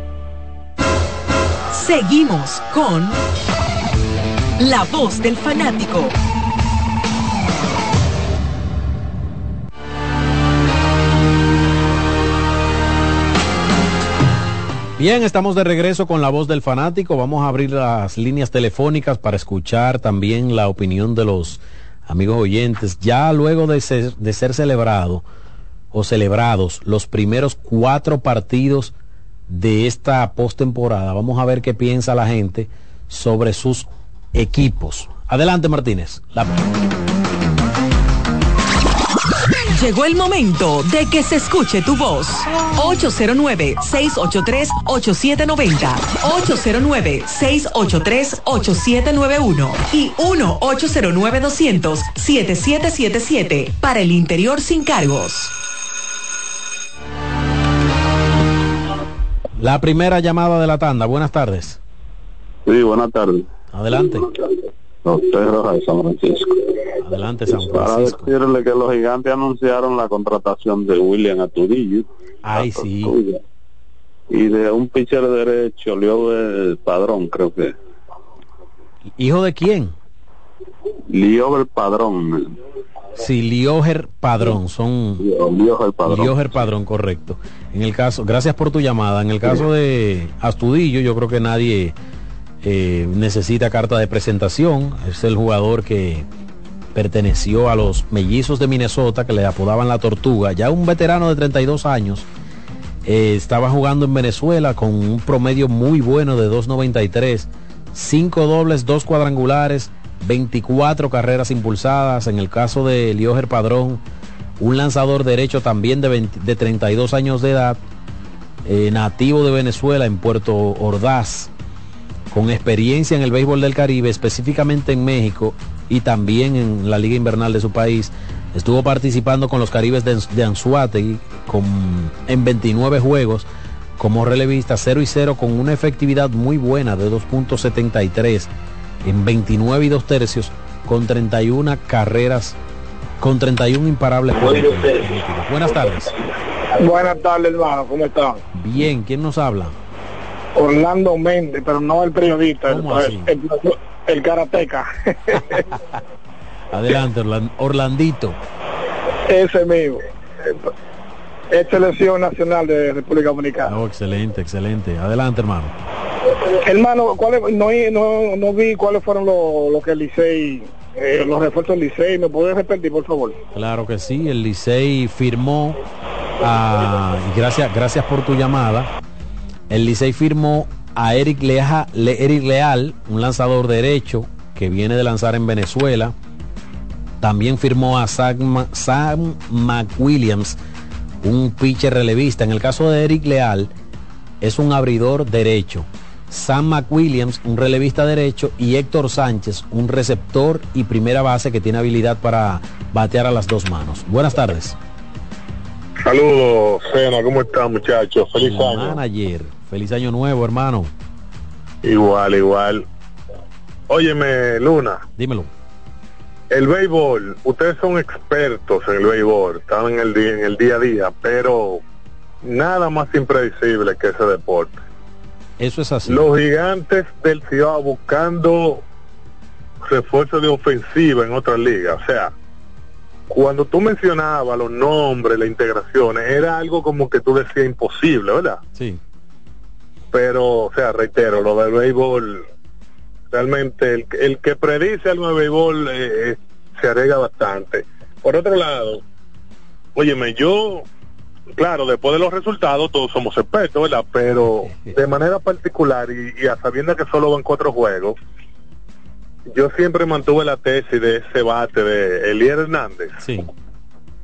Seguimos con La Voz del Fanático. Bien, estamos de regreso con la voz del fanático. Vamos a abrir las líneas telefónicas para escuchar también la opinión de los amigos oyentes. Ya luego de ser, celebrado o celebrados los primeros cuatro partidos de esta postemporada, vamos a ver qué piensa la gente sobre sus equipos. Adelante, Martínez. La... Llegó el momento de que se escuche tu voz. 809-683-8790. 809-683-8791. Y 1-809-200-7777. Para el interior sin cargos. La primera llamada de la tanda. Buenas tardes. Sí, buenas tardes. Adelante. Doctor Rojas de San Francisco. Adelante, San Para Francisco. decirle que los gigantes anunciaron la contratación de William Atudillo. Ay, sí. Y de un pitcher derecho, Leo del Padrón, creo que. ¿Hijo de quién? Leo del Padrón. Sí, Lioger Padrón, son Lioger Padrón. Lioger Padrón, correcto. En el caso, gracias por tu llamada. En el caso de Astudillo, yo creo que nadie eh, necesita carta de presentación. Es el jugador que perteneció a los mellizos de Minnesota que le apodaban la tortuga. Ya un veterano de 32 años. eh, estaba jugando en Venezuela con un promedio muy bueno de 2.93. 5 dobles, 2 cuadrangulares, 24 carreras impulsadas. En el caso de Lioger Padrón, un lanzador derecho también de, 20 de 32 años de edad, eh, nativo de Venezuela en Puerto Ordaz, con experiencia en el béisbol del Caribe, específicamente en México y también en la liga invernal de su país. Estuvo participando con los Caribes de, de Anzuategui con, en 29 juegos como relevista 0 y 0 con una efectividad muy buena de 2.73 en 29 y 2 tercios con 31 carreras, con 31 imparables. Buenas tardes. Buenas tardes, hermano. ¿Cómo están? Bien, ¿quién nos habla? Orlando Méndez, pero no el periodista, el, ¿Cómo así? el, el karateca. Adelante, Orlan- Orlandito. Ese mismo. Es selección nacional de República Dominicana. Oh, excelente, excelente. Adelante, hermano. Hermano, ¿cuáles- no, no, no vi cuáles fueron los lo que el Licey, eh, los refuerzos del Licey. ¿Me puedes repetir, por favor? Claro que sí, el Licey firmó, a- y gracias, gracias por tu llamada, el Licey firmó a Eric, Leja- Le- Eric Leal, un lanzador derecho que viene de lanzar en Venezuela. También firmó a Sam, Sam McWilliams, un pitcher relevista. En el caso de Eric Leal, es un abridor derecho. Sam McWilliams, un relevista derecho, y Héctor Sánchez, un receptor y primera base que tiene habilidad para batear a las dos manos. Buenas tardes. Saludos, Sena, ¿cómo están muchachos? Feliz El año. Manager, feliz año nuevo, hermano. Igual, igual. Óyeme, Luna, Dímelo. el béisbol, ustedes son expertos en el béisbol, están en el día, en el día a día, pero nada más impredecible que ese deporte. Eso es así. Los gigantes del Cibao buscando refuerzo de ofensiva en otras ligas, o sea, cuando tú mencionabas los nombres, las integraciones, era algo como que tú decías imposible, ¿verdad? Sí. pero, o sea, reitero, lo del béisbol, realmente el, el que predice algo de béisbol eh, eh, se arriesga bastante. Por otro lado, óyeme, yo, claro, después de los resultados todos somos expertos, ¿verdad? Pero de manera particular y, y a sabiendo que solo van cuatro juegos, yo siempre mantuve la tesis de ese bate de Elier Hernández. Sí.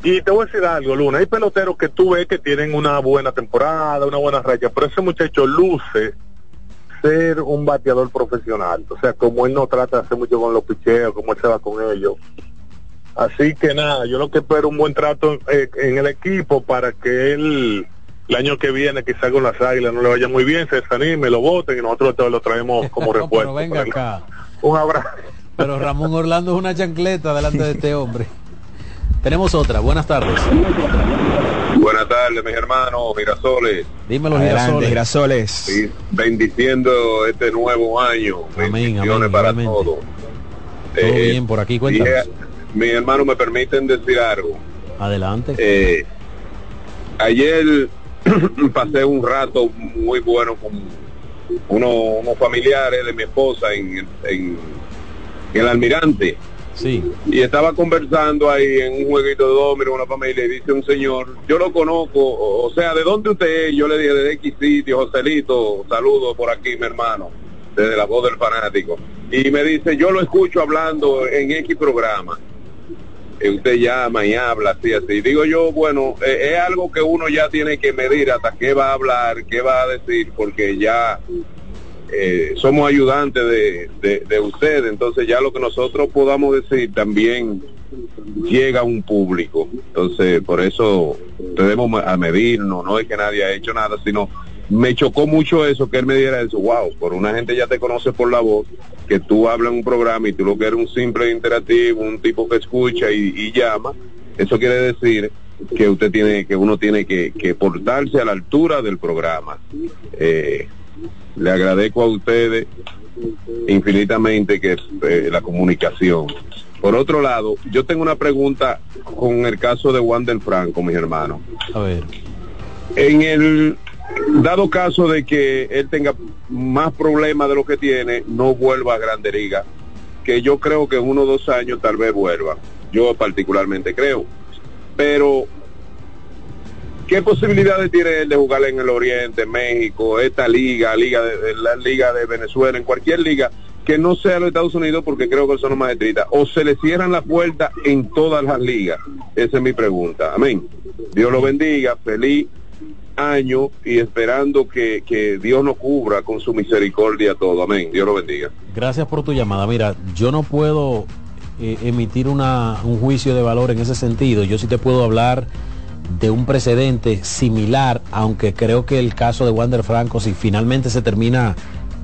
Y te voy a decir algo, Luna, hay peloteros que tú ves que tienen una buena temporada, una buena raya, pero ese muchacho luce ser un bateador profesional. O sea, como él no trata de hacer mucho con los picheos, como él se va con ellos. Así que nada, yo lo que espero un buen trato eh, en el equipo para que él el año que viene quizá con las águilas no le vaya muy bien, se desanime, lo voten y nosotros lo traemos como Pero refuerzo. venga acá. Un abrazo. Pero Ramón Orlando es una chancleta delante de este hombre. Tenemos otra. Buenas tardes. Buenas tardes, mis hermanos Girasoles. Dímelo, Adelante, Girasoles. Sí, bendiciendo este nuevo año. Amén, Bendiciones amén, para todos. Todo Eh, bien por aquí, cuéntanos. dije, mis hermanos, me permiten decir algo. Adelante. Eh, ayer pasé un rato muy bueno con uno- unos familiares de mi esposa en, en- en el Almirante. Sí. Y estaba conversando ahí en un jueguito de domino una familia y dice un señor, yo lo conozco, o o sea, ¿de dónde usted es? Yo le dije, de X sitio, Joselito, saludo por aquí, mi hermano, desde la voz del fanático. Y me dice, yo lo escucho hablando en X programa. Y usted llama y habla así, así. Digo yo, bueno, eh, es algo que uno ya tiene que medir hasta qué va a hablar, qué va a decir, porque ya eh, somos ayudantes de, de, de usted, entonces ya lo que nosotros podamos decir también llega a un público. Entonces, por eso debemos a medirnos, no es que nadie ha hecho nada, sino me chocó mucho eso, que él me diera eso, wow, por una gente ya te conoce por la voz, que tú hablas en un programa y tú lo que eres un simple interactivo, un tipo que escucha y, y llama, eso quiere decir que usted tiene, que uno tiene que, que portarse a la altura del programa. Eh, le agradezco a ustedes infinitamente que eh, la comunicación. Por otro lado, yo tengo una pregunta con el caso de Wander Franco, mis hermanos. A ver. En el dado caso de que él tenga más problemas de lo que tiene, no vuelva a Grande Liga. Que yo creo que en uno o dos años tal vez vuelva. Yo particularmente creo. Pero, ¿qué posibilidades tiene él de jugar en el Oriente, México, esta liga, liga de, la liga de Venezuela, en cualquier liga? que no sea los Estados Unidos porque creo que son más estrictas, o se le cierran la puerta en todas las ligas. Esa es mi pregunta. Amén. Dios lo bendiga, feliz año y esperando que, que Dios nos cubra con su misericordia todo. Amén. Dios lo bendiga. Gracias por tu llamada. Mira, yo no puedo eh, emitir una, un juicio de valor en ese sentido. Yo sí te puedo hablar de un precedente similar, aunque creo que el caso de Wander Franco, si finalmente se termina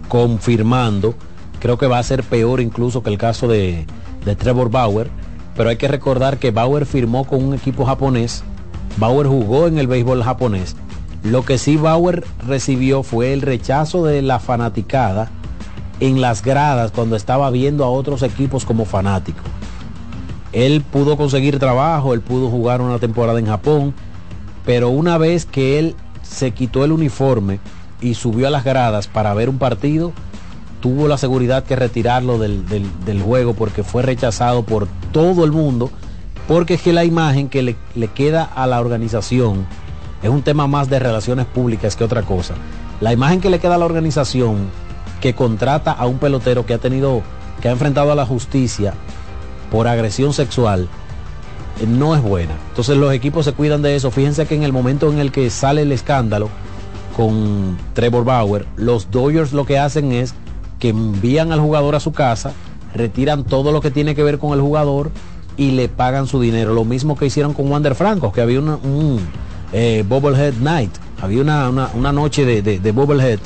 confirmando, creo que va a ser peor incluso que el caso de, de Trevor Bauer. Pero hay que recordar que Bauer firmó con un equipo japonés. Bauer jugó en el béisbol japonés. Lo que sí Bauer recibió fue el rechazo de la fanaticada en las gradas cuando estaba viendo a otros equipos como fanático. Él pudo conseguir trabajo, él pudo jugar una temporada en Japón, pero una vez que él se quitó el uniforme y subió a las gradas para ver un partido, tuvo la seguridad que retirarlo del, del, juego porque fue rechazado por todo el mundo, porque es que la imagen que le, le, queda a la organización es un tema más de relaciones públicas que otra cosa. La imagen que le queda a la organización que contrata a un pelotero que ha tenido, que ha enfrentado a la justicia por agresión sexual, eh, no es buena. Entonces los equipos se cuidan de eso. Fíjense que en el momento en el que sale el escándalo con Trevor Bauer, los Dodgers lo que hacen es que envían al jugador a su casa, retiran todo lo que tiene que ver con el jugador y le pagan su dinero. Lo mismo que hicieron con Wander Franco, que había un eh, Bubblehead Night, había una, una, noche de, de,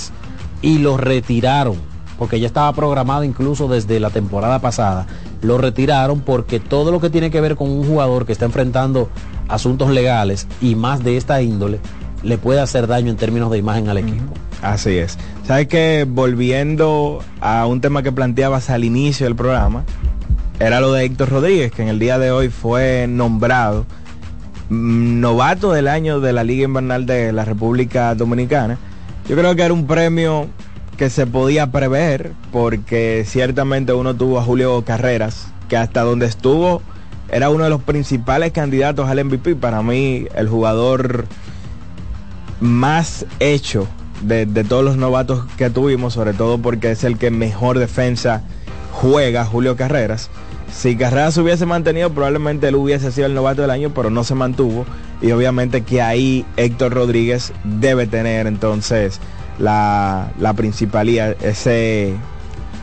y lo retiraron, porque ya estaba programado incluso desde la temporada pasada. Lo retiraron porque todo lo que tiene que ver con un jugador que está enfrentando asuntos legales y más de esta índole, le puede hacer daño en términos de imagen al equipo. Así es. Sabes que volviendo a un tema que planteabas al inicio del programa, era lo de Héctor Rodríguez, que en el día de hoy fue nombrado novato del año de la Liga Invernal de la República Dominicana. Yo creo que era un premio que se podía prever, porque ciertamente uno tuvo a Julio Carreras, que hasta donde estuvo era uno de los principales candidatos al MVP. Para mí, el jugador más hecho de, todos los novatos que tuvimos, sobre todo porque es el que mejor defensa juega, Julio Carreras. Si Carreras hubiese mantenido, probablemente él hubiese sido el novato del año, pero no se mantuvo. Y obviamente que ahí Héctor Rodríguez debe tener entonces la, la principalía, ese,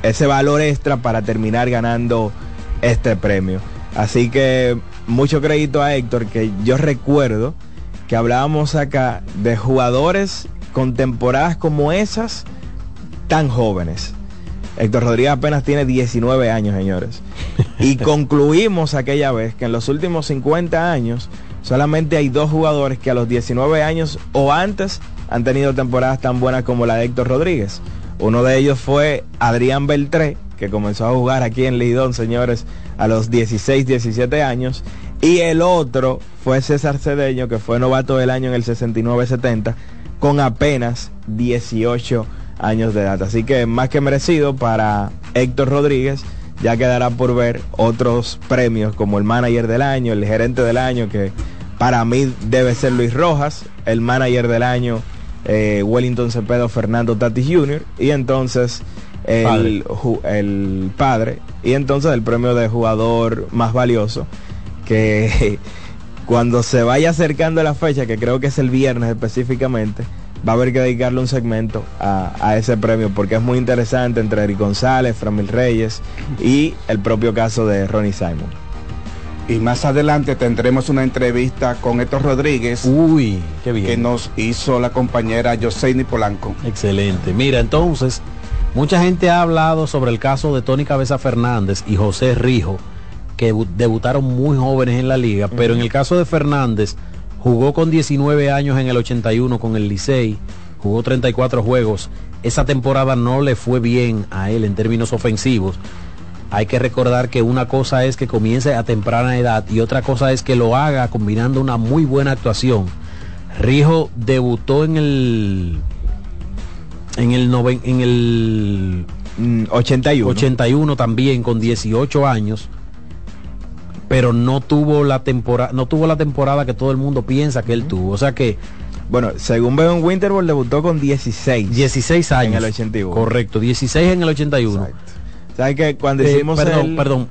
ese valor extra para terminar ganando este premio. Así que mucho crédito a Héctor, que yo recuerdo que hablábamos acá de jugadores con temporadas como esas tan jóvenes. Héctor Rodríguez apenas tiene 19 años, señores. Y concluimos aquella vez que en los últimos 50 años solamente hay dos jugadores que a los 19 años o antes han tenido temporadas tan buenas como la de Héctor Rodríguez. Uno de ellos fue Adrián Beltré, que comenzó a jugar aquí en Lidón, señores, a los 16, 17 años. Y el otro fue César Cedeño, que fue novato del año en el 69-70, con apenas 18 años de edad. Así que más que merecido para Héctor Rodríguez. Ya quedará por ver otros premios como el manager del año, el gerente del año, que para mí debe ser Luis Rojas, el manager del año eh, Wellington Cepeda Fernando Tatis Jr. y entonces el el padre y entonces el premio de jugador más valioso que cuando se vaya acercando la fecha, que creo que es el viernes específicamente, va a haber que dedicarle un segmento a, ese premio porque es muy interesante entre Eric González, Framil Reyes y el propio caso de Ronnie Simon. Y más adelante tendremos una entrevista con Héctor Rodríguez. Uy, qué bien. Que nos hizo la compañera Joseini Polanco. Excelente. Mira, entonces, mucha gente ha hablado sobre el caso de Tony Cabeza Fernández y José Rijo que debutaron muy jóvenes en la liga, pero en el caso de Fernández, jugó con 19 años en el 81 con el Licey, jugó 34 juegos. Esa temporada no le fue bien a él en términos ofensivos. Hay que recordar que una cosa es que comience a temprana edad y otra cosa es que lo haga combinando una muy buena actuación. Rijo debutó en el en el, noven, en el 81. 81 también con 18 años pero no tuvo la temporada no tuvo la temporada que todo el mundo piensa que él tuvo. O sea que bueno según veo en Winterborn debutó con 16 16 años. en el 81 correcto 16 en el 81 sabes que cuando Eh, hicimos perdón el- perdón.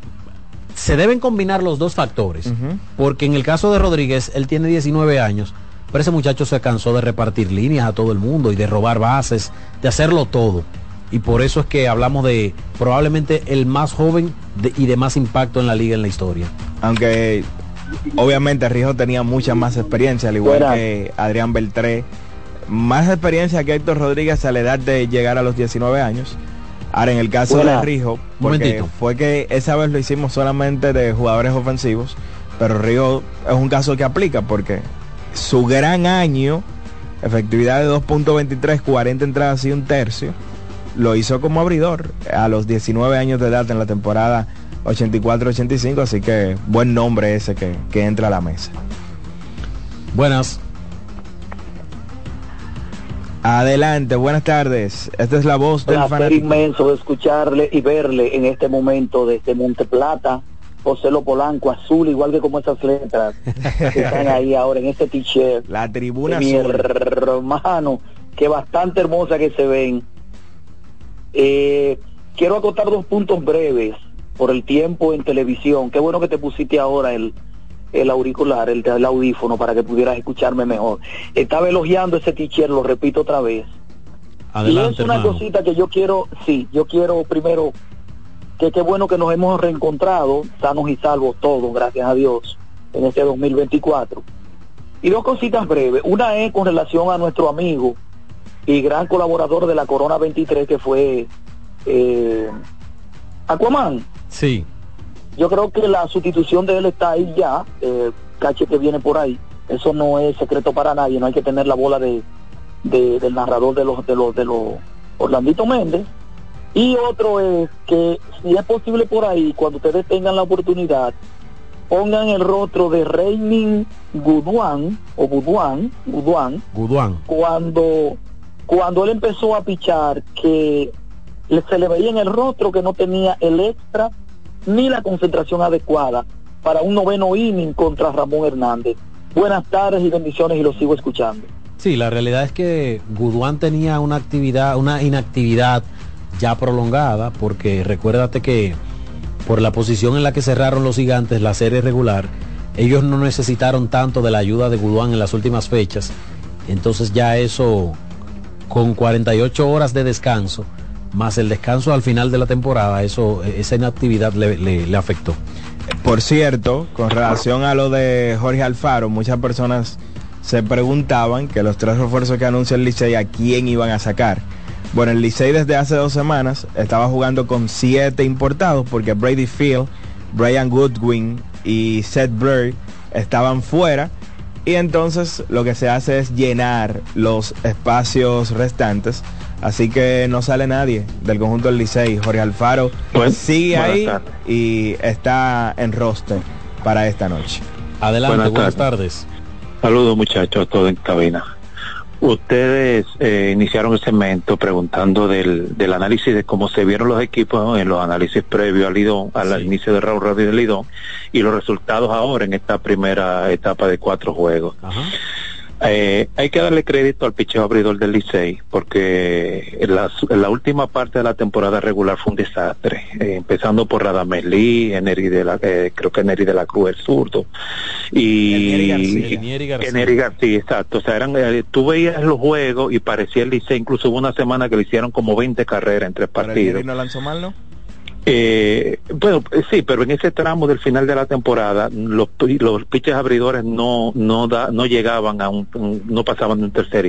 Se deben combinar los dos factores porque en el caso de Rodríguez él tiene 19 años pero ese muchacho se cansó de repartir líneas a todo el mundo y de robar bases de hacerlo todo y por eso es que hablamos de probablemente el más joven de- y de más impacto en la liga en la historia aunque obviamente Rijo tenía mucha más experiencia, al igual Buenas. que Adrián Beltré, más experiencia que Héctor Rodríguez a la edad de llegar a los 19 años. Ahora, en el caso Buenas. de Rijo, porque fue que esa vez lo hicimos solamente de jugadores ofensivos, pero Rijo es un caso que aplica porque su gran año, efectividad de 2.23, 40 entradas y un tercio, lo hizo como abridor a los 19 años de edad en la temporada 84-85, así que buen nombre ese que, que entra a la mesa. Buenas. Adelante, buenas tardes. Esta es la voz del placer fanático. inmenso de escucharle y verle en este momento desde Monte Plata, José Lo Polanco, azul, igual que como esas letras que están ahí ahora en este t-shirt. La tribuna de mi azul. hermano, que bastante hermosa que se ven. Eh, quiero acotar dos puntos breves por el tiempo en televisión. Qué bueno que te pusiste ahora el, el auricular, el, el audífono, para que pudieras escucharme mejor. Estaba elogiando ese t-shirt, lo repito otra vez. y es una hermano. cosita que yo quiero, sí, yo quiero primero que qué bueno que nos hemos reencontrado, sanos y salvos todos, gracias a Dios, en este 2024. Y dos cositas breves. Una es con relación a nuestro amigo y gran colaborador de la Corona 23 que fue eh, Aquaman. Sí. Yo creo que la sustitución de él está ahí ya, eh, cache que viene por ahí. Eso no es secreto para nadie, no hay que tener la bola de, de- del narrador de los de los de los Orlandito Méndez. Y otro es que si es posible por ahí, cuando ustedes tengan la oportunidad, pongan el rostro de Reining Guduan o Guduan, Guduan, cuando cuando él empezó a pichar que se le veía en el rostro que no tenía el extra ni la concentración adecuada para un noveno inning contra Ramón Hernández. Buenas tardes y bendiciones y lo sigo escuchando. Sí, la realidad es que Guduán tenía una actividad, una inactividad ya prolongada, porque recuérdate que por la posición en la que cerraron los gigantes la serie regular, ellos no necesitaron tanto de la ayuda de Guduán en las últimas fechas. Entonces ya eso, con 48 horas de descanso, más el descanso al final de la temporada, eso, esa inactividad le, afectó. Por cierto, con relación a lo de Jorge Alfaro, muchas personas se preguntaban que los tres refuerzos que anuncia el Licey a quién iban a sacar. Bueno, el Licey desde hace dos semanas estaba jugando con siete importados porque Brady Field, Brian Goodwin y Seth Bird estaban fuera. Y entonces lo que se hace es llenar los espacios restantes. Así que no sale nadie del conjunto del Licey. Jorge Alfaro sigue ahí tardes. y está en roster para esta noche. Adelante, Buenas buenas, tardes. tardes. Saludos muchachos, a todos en cabina. Ustedes eh, iniciaron el segmento preguntando del, del análisis de cómo se vieron los equipos en los análisis previos al Lidón, al inicio de Raúl Radio del Lidón y los resultados ahora en esta primera etapa de cuatro juegos. Eh, hay que darle crédito al picheo abridor del Licey porque en la, en la última parte de la temporada regular fue un desastre, eh, empezando por Radamés Lee, Eneri de la, eh, creo que Eneri de la Cruz el zurdo y Enieri García. Eneri García, exacto, o sea, eran, eh, tú veías los juegos y parecía el Licey, incluso hubo una semana que le hicieron como 20 carreras entre partidos. Neri no lanzó mal, ¿no? Eh, bueno, eh, sí, pero en ese tramo del final de la temporada, los, los pitches abridores no, no, da, no llegaban a un, no pasaban de un tercer.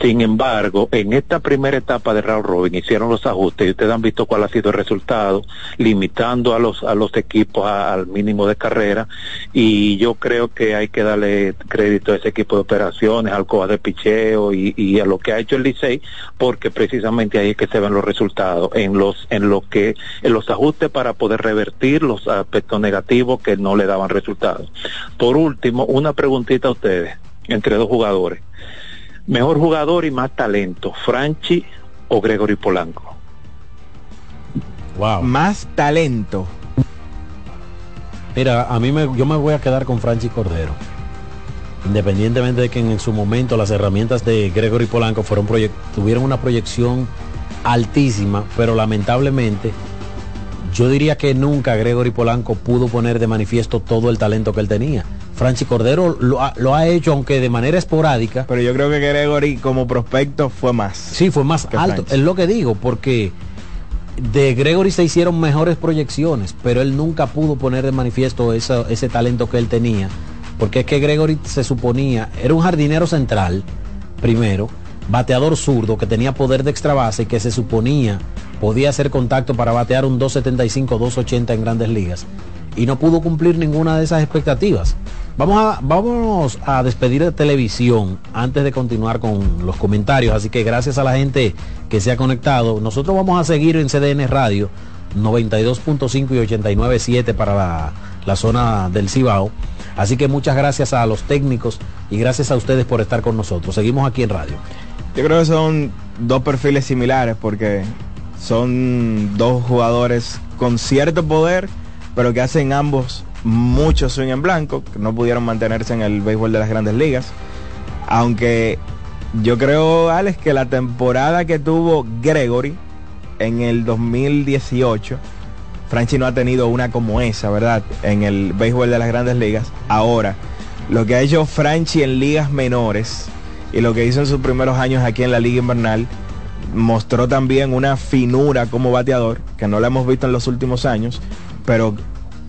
Sin embargo, en esta primera etapa de Raúl Robin hicieron los ajustes y ustedes han visto cuál ha sido el resultado, limitando a los, a los equipos a- al mínimo de carrera y yo creo que hay que darle crédito a ese equipo de operaciones, al COA de picheo y, y a lo que ha hecho el Licey, porque precisamente ahí es que se ven los resultados, en los, en lo que, en los ajustes para poder revertir los aspectos negativos que no le daban resultados. Por último, una preguntita a ustedes, entre dos jugadores. Mejor jugador y más talento, Franchi o Gregory Polanco. Wow. Más talento. Mira, a mí me, yo me voy a quedar con Franchi Cordero. Independientemente de que en su momento las herramientas de Gregory Polanco fueron tuvieron una proyección altísima, pero lamentablemente yo diría que nunca Gregory Polanco pudo poner de manifiesto todo el talento que él tenía. Franchi Cordero lo ha, lo ha, hecho, aunque de manera esporádica. Pero yo creo que Gregory como prospecto fue más. Sí, fue más alto. Es lo que digo, porque de Gregory se hicieron mejores proyecciones, pero él nunca pudo poner de manifiesto ese talento que él tenía. Porque es que Gregory se suponía, era un jardinero central, primero, bateador zurdo que tenía poder de extra base y que se suponía podía hacer contacto para batear un 275, 280 en grandes ligas. Y no pudo cumplir ninguna de esas expectativas. Vamos a, vamos a despedir de televisión antes de continuar con los comentarios. Así que gracias a la gente que se ha conectado. Nosotros vamos a seguir en CDN Radio 92.5 y 89.7 para la, la zona del Cibao. Así que muchas gracias a los técnicos y gracias a ustedes por estar con nosotros. Seguimos aquí en radio. Yo creo que son dos perfiles similares porque son dos jugadores con cierto poder, pero que hacen ambos mucho swing en blanco, que no pudieron mantenerse en el béisbol de las grandes ligas. Aunque yo creo, Alex, que la temporada que tuvo Gregory en el 2018, Franchi no ha tenido una como esa, ¿verdad? En el béisbol de las grandes ligas. Ahora, lo que ha hecho Franchi en ligas menores y lo que hizo en sus primeros años aquí en la liga invernal, mostró también una finura como bateador, que no la hemos visto en los últimos años, pero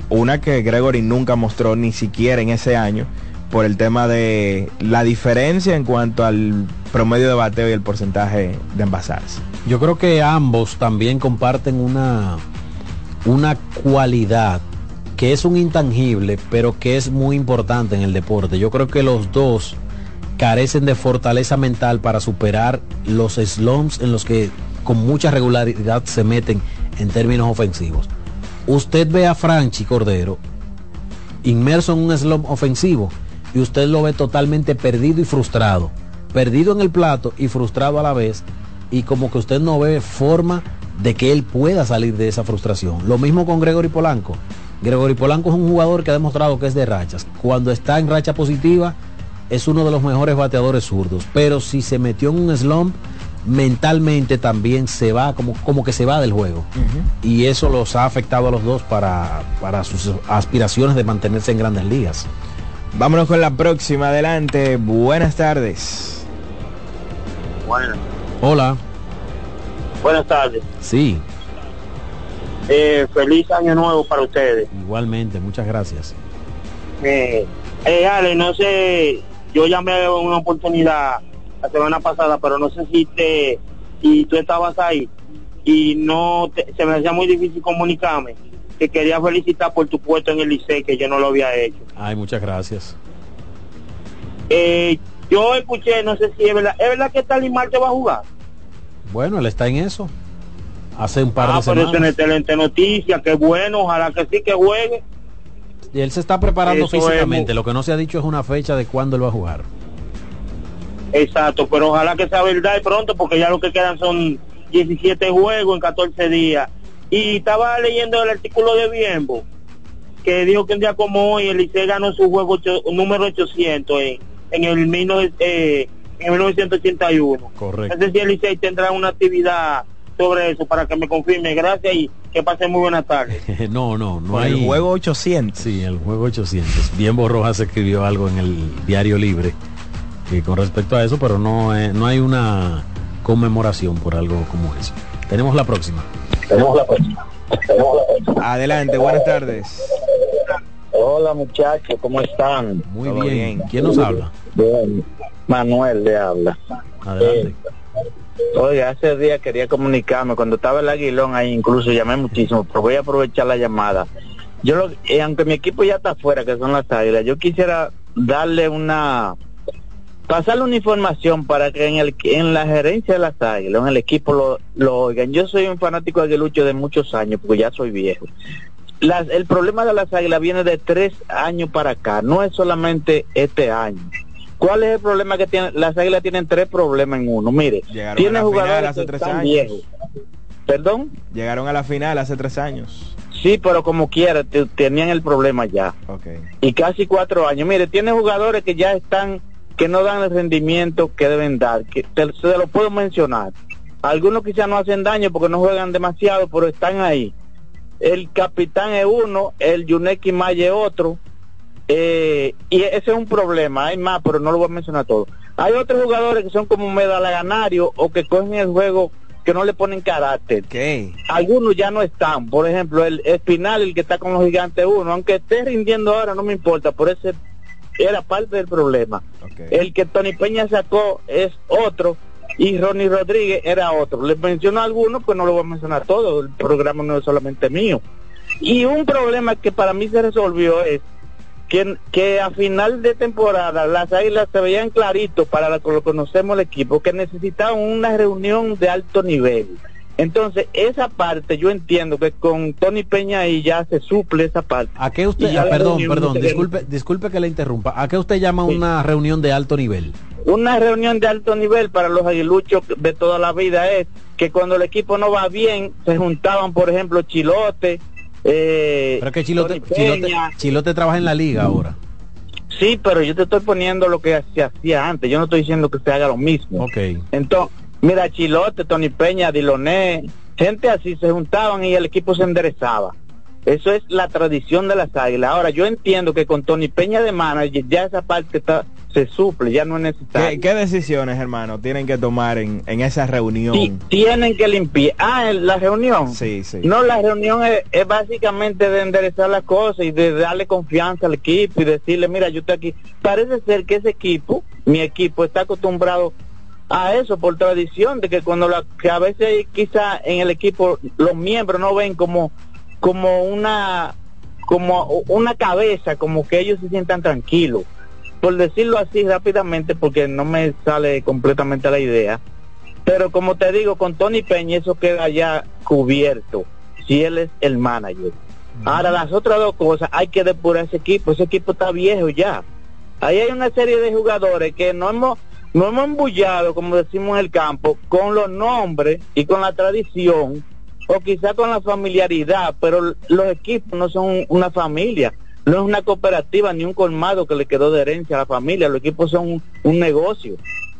una que Gregory nunca mostró ni siquiera en ese año, por el tema de la diferencia en cuanto al promedio de bateo y el porcentaje de envasarse. Yo creo que ambos también comparten una, una cualidad que es un intangible, pero que es muy importante en el deporte. Yo creo que los dos carecen de fortaleza mental para superar los slumps en los que con mucha regularidad se meten en términos ofensivos. Usted ve a Franchi Cordero inmerso en un slump ofensivo y usted lo ve totalmente perdido y frustrado. Perdido en el plato y frustrado a la vez y como que usted no ve forma de que él pueda salir de esa frustración. Lo mismo con Gregory Polanco. Gregory Polanco es un jugador que ha demostrado que es de rachas. Cuando está en racha positiva, es uno de los mejores bateadores zurdos, pero si se metió en un slump, mentalmente también se va, como, como que se va del juego. Y eso los ha afectado a los dos para, para sus aspiraciones de mantenerse en grandes ligas. Vámonos con la próxima, adelante. Buenas tardes. Buenas. Hola. Buenas tardes. Sí. Eh, feliz año nuevo para ustedes. Igualmente, muchas gracias. Eh, eh Ale, no sé yo llamé una oportunidad la semana pasada, pero no sé si te, si tú estabas ahí y no se me hacía muy difícil comunicarme. Que quería felicitar por tu puesto en el liceo que yo no lo había hecho. Ay, muchas gracias. Eh, yo escuché, no sé si es verdad, ¿es verdad que Talimar te va a jugar? Bueno, él está en eso. Hace un par ah, de semanas. pero eso es excelente noticia, qué bueno, ojalá que sí que juegue. Y él se está preparando Eso físicamente, es... lo que no se ha dicho es una fecha de cuándo él va a jugar. Exacto, pero ojalá que sea verdad y pronto, porque ya lo que quedan son 17 juegos en 14 días. Y estaba leyendo el artículo de Biembo, que dijo que un día como hoy el Licey ganó su juego ocho, número 800 en, en el 19, eh, en 1981. Correcto. No sé si el Licey tendrá una actividad sobre eso para que me confirme. Gracias y que pase muy buena tarde. no, no, no hay. El juego 800. Sí, el juego 800. Bien Borrojas escribió algo en el Diario Libre eh, con respecto a eso, pero no, eh, no hay una conmemoración por algo como eso. Tenemos la próxima. Tenemos la próxima. Tenemos la próxima. Adelante, buenas tardes. Hola muchachos, ¿cómo están? Muy bien. bien. ¿Quién nos habla? Bien. Manuel le habla. Adelante. Eh, Oiga, hace días quería comunicarme, cuando estaba el Aguilón ahí incluso llamé muchísimo, pero voy a aprovechar la llamada. Yo, lo, eh, aunque mi equipo ya está afuera, que son las águilas, yo quisiera darle una, pasarle una información para que en, el, en la gerencia de las águilas, en el equipo lo, lo oigan. Yo soy un fanático aguilucho de muchos años, porque ya soy viejo. Las, el problema de las águilas viene de tres años para acá, no es solamente este año ¿Cuál es el problema que tienen? Las águilas tienen tres problemas en uno. Mire, Llegaron tiene a la final jugadores hace que tres están años. viejos. ¿Perdón? Llegaron a la final hace tres años. Sí, pero como quiera, te- tenían el problema ya. Okay. Y casi cuatro años. Mire, tiene jugadores que ya están, que no dan el rendimiento que deben dar. Que te, se lo puedo mencionar. Algunos quizás no hacen daño porque no juegan demasiado, pero están ahí. El capitán es uno, el Yuneki Maya es otro. Eh, y ese es un problema. Hay más, pero no lo voy a mencionar todo. Hay otros jugadores que son como medalaganarios o que cogen el juego que no le ponen carácter. Algunos ya no están. Por ejemplo, el Espinal, el que está con los gigantes uno, aunque esté rindiendo ahora, no me importa. Por ese era parte del problema. El que Tony Peña sacó es otro y Ronnie Rodríguez era otro. Les menciono algunos, pues no lo voy a mencionar todo. El programa no es solamente mío. Y un problema que para mí se resolvió es que, que a final de temporada las águilas se veían clarito para lo que conocemos el equipo que necesitaban una reunión de alto nivel. Entonces, esa parte yo entiendo que con Tony Peña ahí ya se suple esa parte. ¿A qué usted, ah, perdón, perdón, disculpe, disculpe que le interrumpa. ¿A qué usted llama una reunión de alto nivel? Una reunión de alto nivel para los aguiluchos de toda la vida es que cuando el equipo no va bien, se juntaban, por ejemplo, Chilote, eh, Pero que Chilote, Chilote. Chilote trabaja en la liga ahora. Sí, pero yo te estoy poniendo lo que se hacía antes. Yo no estoy diciendo que se haga lo mismo. Ok. Entonces, mira, Chilote, Tony Peña, Diloné, gente así se juntaban y el equipo se enderezaba. Eso es la tradición de las águilas. Ahora, yo entiendo que con Tony Peña de manager ya esa parte está, se suple, ya no es necesario. ¿Qué, qué decisiones, hermano, tienen que tomar en, en esa reunión? Ti- tienen que limpiar. Ah, ¿en la reunión. Sí, sí. No, la reunión es, es básicamente de enderezar las cosas y de darle confianza al equipo y decirle, mira, yo estoy aquí. Parece ser que ese equipo, mi equipo, está acostumbrado a eso por tradición, de que cuando la, que a veces quizá en el equipo los miembros no ven como, como una, como una cabeza, como que ellos se sientan tranquilos. Por decirlo así rápidamente, porque no me sale completamente la idea. Pero como te digo, con Tony Peña eso queda ya cubierto, si él es el manager. Ahora las otras dos cosas, hay que depurar ese equipo, ese equipo está viejo ya. Ahí hay una serie de jugadores que no hemos, no hemos embullado, como decimos en el campo, con los nombres y con la tradición, o quizá con la familiaridad, pero los equipos no son una familia, no es una cooperativa ni un colmado que le quedó de herencia a la familia, los equipos son un, un negocio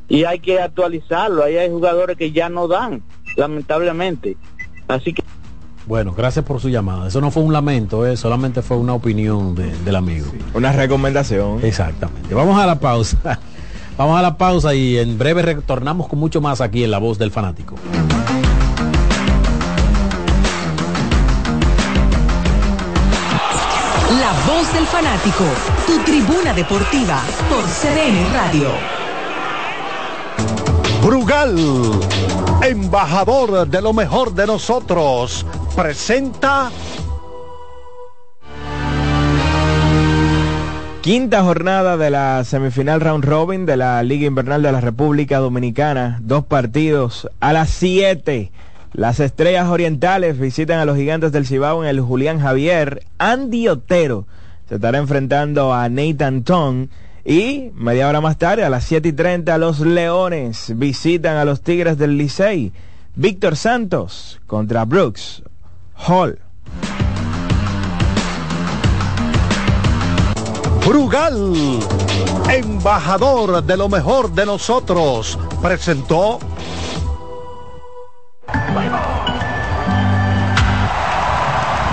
y hay que actualizarlo, ahí hay jugadores que ya no dan, lamentablemente. Así que Bueno, gracias por su llamada. Eso no fue un lamento, eh, solamente fue una opinión de- del amigo. Una recomendación. Exactamente. Vamos a la pausa. Vamos a la pausa y en breve retornamos con mucho más aquí en La Voz del Fanático. La voz del fanático, tu tribuna deportiva por CDN Radio. Brugal, embajador de lo mejor de nosotros, presenta Quinta jornada de la semifinal round robin de la Liga Invernal de la República Dominicana. Dos partidos a las 7. Las estrellas orientales visitan a los gigantes del Cibao en el Julián Javier. Andy Otero se estará enfrentando a Nathan Tong. Y media hora más tarde, a las 7 y 30, los Leones visitan a los Tigres del Licey. Víctor Santos contra Brooks Hall. Brugal, embajador de lo mejor de nosotros, presentó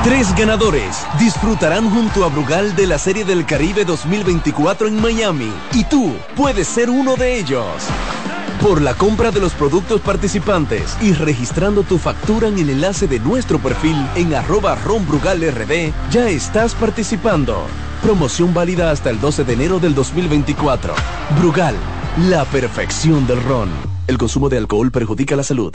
Tres ganadores disfrutarán junto a Brugal de la Serie del Caribe 2024 en Miami y tú puedes ser uno de ellos. Por la compra de los productos participantes y registrando tu factura en el enlace de nuestro perfil en arroba ronbrugalrd, ya estás participando. Promoción válida hasta el 12 de enero del 2024. Brugal, la perfección del ron. El consumo de alcohol perjudica la salud.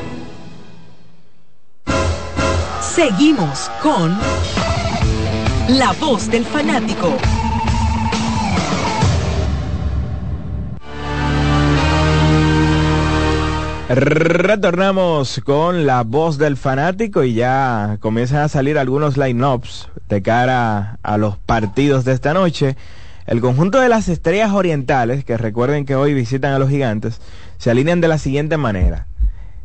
Seguimos con La Voz del Fanático. Retornamos con la voz del fanático y ya comienzan a salir algunos line-ups de cara a los partidos de esta noche. El conjunto de las estrellas orientales, que recuerden que hoy visitan a los gigantes, se alinean de la siguiente manera.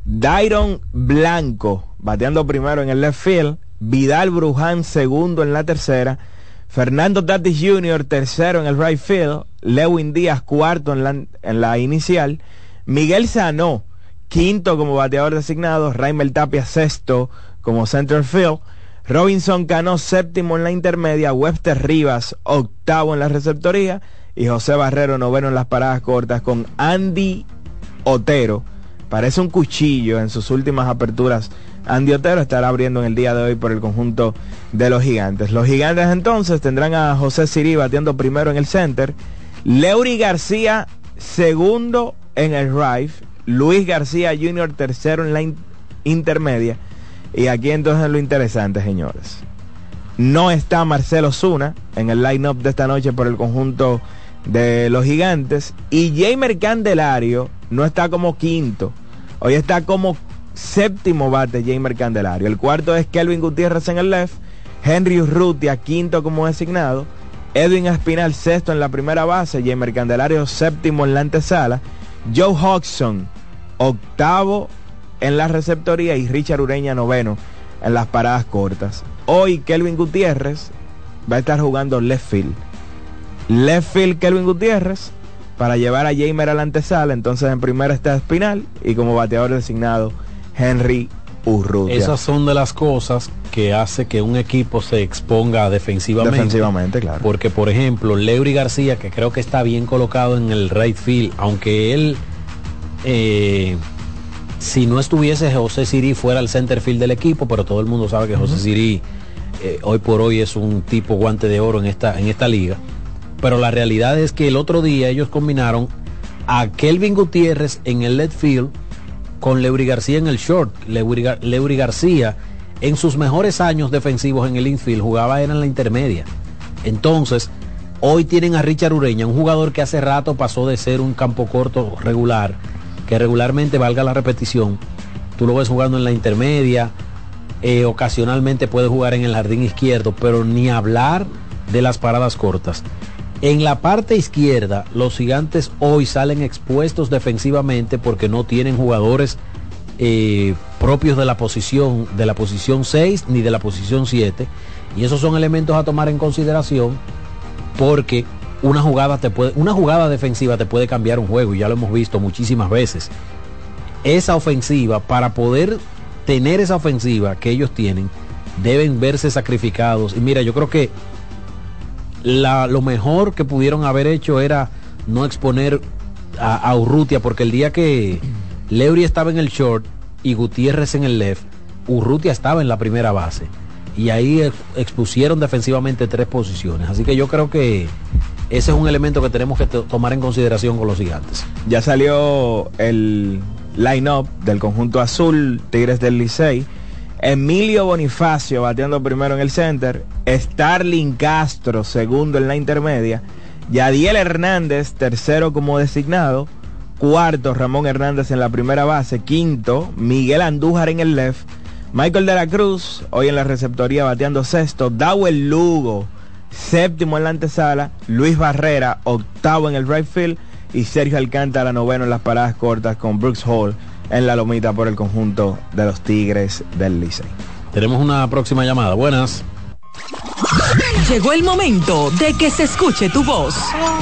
Dairon Blanco, bateando primero en el left field. Vidal Bruján, segundo en la tercera. Fernando Tatis Jr., tercero en el right field. Lewin Díaz, cuarto en la, inicial. Miguel Sanó, quinto como bateador designado. Raimel Tapia, sexto como center field. Robinson Cano, séptimo en la intermedia. Webster Rivas, octavo en la receptoría. Y José Barrero, noveno en las paradas cortas con Andy Otero parece un cuchillo en sus últimas aperturas. Andy Otero estará abriendo en el día de hoy por el conjunto de los gigantes. Los gigantes entonces tendrán a José Siri batiendo primero en el center. Leury García segundo en el right. Luis García Jr. tercero en la intermedia. Y aquí entonces lo interesante, señores. No está Marcelo Zuna en el line-up de esta noche por el conjunto de los gigantes. Y Jamer Candelario no está como quinto. Hoy está como séptimo bate Jamer Candelario. El cuarto es Kelvin Gutiérrez en el left. Henry Urrutia, quinto como designado. Edwin Espinal, sexto en la primera base. Jamer Candelario, séptimo en la antesala. Joe Hodgson, octavo en la receptoría. Y Richard Ureña, noveno en las paradas cortas. Hoy Kelvin Gutiérrez va a estar jugando left field. Left field Kelvin Gutiérrez para llevar a Jamer a la antesala. Entonces en primera está Espinal y como bateador designado Henry Urrutia. Esas son de las cosas que hace que un equipo se exponga defensivamente. Defensivamente, claro. Porque por ejemplo, Leury García, que creo que está bien colocado en el right field, aunque él, eh, si no estuviese José Siri fuera el center field del equipo, pero todo el mundo sabe que José Siri eh, hoy por hoy es un tipo guante de oro en esta, en esta liga pero la realidad es que el otro día ellos combinaron a Kelvin Gutiérrez en el left field con Leury García en el short. Leury, García en sus mejores años defensivos en el infield jugaba era en la intermedia. Entonces, hoy tienen a Richard Ureña, un jugador que hace rato pasó de ser un campo corto regular, que regularmente valga la repetición. Tú lo ves jugando en la intermedia, eh, ocasionalmente puede jugar en el jardín izquierdo, pero ni hablar de las paradas cortas. En la parte izquierda, los gigantes hoy salen expuestos defensivamente porque no tienen jugadores eh, propios de la posición, de la posición 6 ni de la posición 7. Y esos son elementos a tomar en consideración porque una jugada te puede, una jugada defensiva te puede cambiar un juego y ya lo hemos visto muchísimas veces. Esa ofensiva, para poder tener esa ofensiva que ellos tienen, deben verse sacrificados. Y mira, yo creo que la, lo mejor que pudieron haber hecho era no exponer a, Urrutia, porque el día que Leury estaba en el short y Gutiérrez en el left, Urrutia estaba en la primera base. Y ahí ex- expusieron defensivamente tres posiciones. Así que yo creo que ese es un elemento que tenemos que to- tomar en consideración con los gigantes. Ya salió el line-up del conjunto azul, Tigres del Licey. Emilio Bonifacio bateando primero en el center. Starling Castro segundo en la intermedia. Yadiel Hernández tercero como designado. Cuarto Ramón Hernández en la primera base. Quinto Miguel Andújar en el left. Michael de la Cruz hoy en la receptoría bateando sexto. Dawel Lugo séptimo en la antesala. Luis Barrera octavo en el right field. Y Sergio Alcántara noveno en las paradas cortas con Brooks Hall en la lomita por el conjunto de los Tigres del Licey. Tenemos una próxima llamada. Buenas. Llegó el momento de que se escuche tu voz.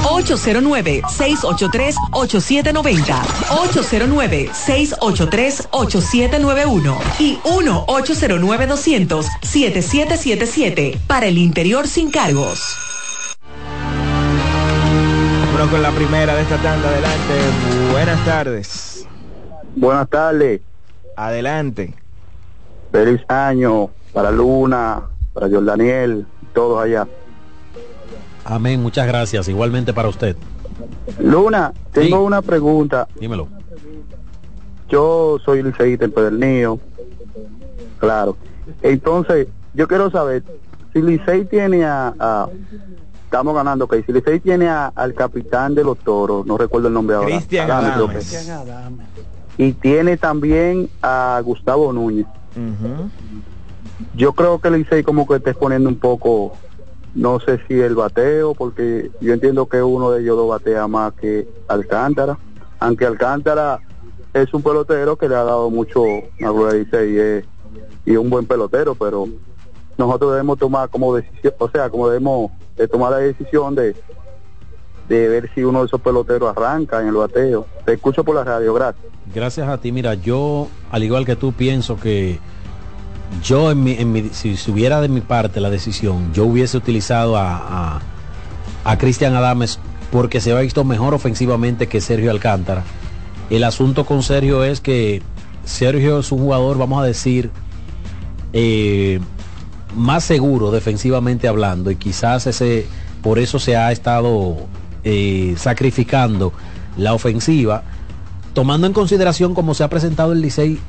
809-683-8790. 809-683-8791. Y 1-809-200-7777. Para el interior sin cargos. Vámonos con la primera de esta tanda. Adelante. Buenas tardes. Buenas tardes. Adelante. Feliz año para Luna, para Jordaniel, todos allá. Amén, muchas gracias. Igualmente para usted. Luna, tengo una pregunta. Dímelo. Yo soy liceísta en Pedernillo. Claro. Entonces, yo quiero saber si Licey tiene a, a- estamos ganando, ok, si Licey tiene a- al capitán de los toros, no recuerdo el nombre ahora. Cristian Adame, creo Adames. Y tiene también a Gustavo Núñez. Yo creo que Licey como que está exponiendo un poco, no sé si el bateo, porque yo entiendo que uno de ellos dos batea más que Alcántara, aunque Alcántara es un pelotero que le ha dado mucho a Gloria Licey y es, y es un buen pelotero, pero nosotros debemos tomar como decisión, o sea, como debemos de tomar la decisión de, de ver si uno de esos peloteros arranca en el bateo. Te escucho por la radio, gracias. Gracias a ti. Mira, yo, al igual que tú, pienso que yo, en mi, en mi- si hubiera de mi parte la decisión, yo hubiese utilizado a, a, a Cristian Adames porque se ha visto mejor ofensivamente que Sergio Alcántara. El asunto con Sergio es que Sergio es un jugador, vamos a decir, eh, más seguro defensivamente hablando y quizás ese por eso se ha estado eh, sacrificando la ofensiva tomando en consideración cómo se ha presentado el Licey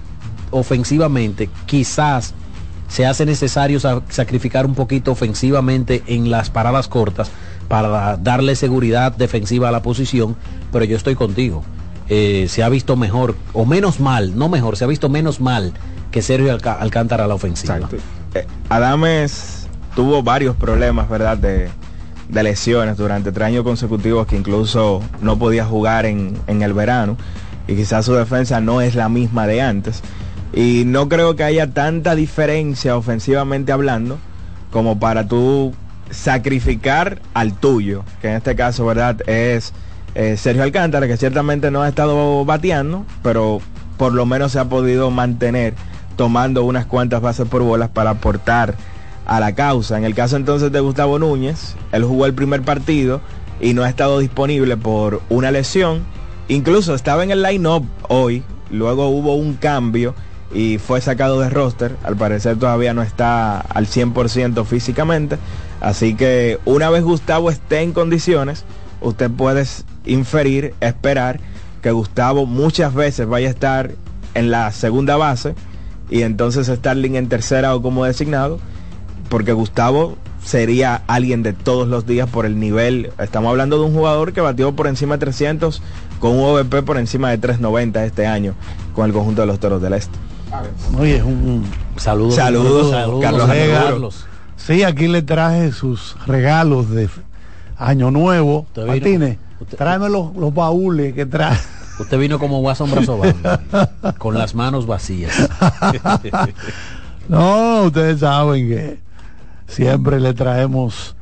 ofensivamente quizás se hace necesario sa- sacrificar un poquito ofensivamente en las paradas cortas para darle seguridad defensiva a la posición pero yo estoy contigo. Eh, se ha visto mejor o menos mal no mejor se ha visto menos mal que Sergio Alca- Alcántara la ofensiva. Eh, Adames tuvo varios problemas, ¿verdad? De, de lesiones durante tres años consecutivos que incluso no podía jugar en, en el verano y quizás su defensa no es la misma de antes. Y no creo que haya tanta diferencia ofensivamente hablando como para tú sacrificar al tuyo, que en este caso, ¿verdad? Es eh, Sergio Alcántara, que ciertamente no ha estado bateando, pero por lo menos se ha podido mantener tomando unas cuantas bases por bolas para aportar a la causa. En el caso entonces de Gustavo Núñez, él jugó el primer partido y no ha estado disponible por una lesión. Incluso estaba en el line-up hoy, luego hubo un cambio y fue sacado de roster. Al parecer todavía no está al 100% físicamente. Así que una vez Gustavo esté en condiciones, usted puede inferir, esperar que Gustavo muchas veces vaya a estar en la segunda base y entonces Starling en tercera o como designado, porque Gustavo sería alguien de todos los días por el nivel. Estamos hablando de un jugador que batió por encima de 300 con un OVP por encima de 390 este año con el conjunto de los Toros del Este. Oye, es un saludo. Saludos, Carlos Rega. Arturo. Sí, aquí le traje sus regalos de Año Nuevo. Martínez, tráeme los, los baúles que trae. Usted vino como Watson Brazo Bando, con las manos vacías. No, ustedes saben que siempre le traemos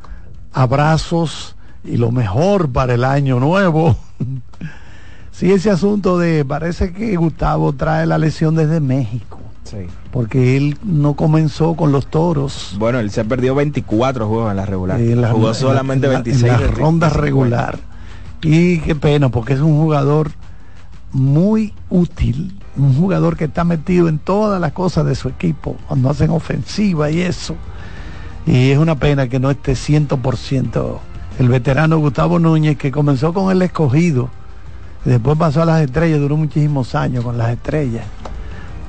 abrazos y lo mejor para el año nuevo. sí, ese asunto de, parece que Gustavo trae la lesión desde México. Sí. Porque él no comenzó con los toros. Bueno, él se ha perdido 24 juegos en la regular. La- Jugó en la- solamente en la- 26. En la de- ronda regular. Y qué pena, porque es un jugador muy útil. Un jugador que está metido en todas las cosas de su equipo, cuando hacen ofensiva y eso. Y es una pena que no esté 100% el veterano Gustavo Núñez, que comenzó con el escogido. Después pasó a las estrellas, duró muchísimos años con las estrellas.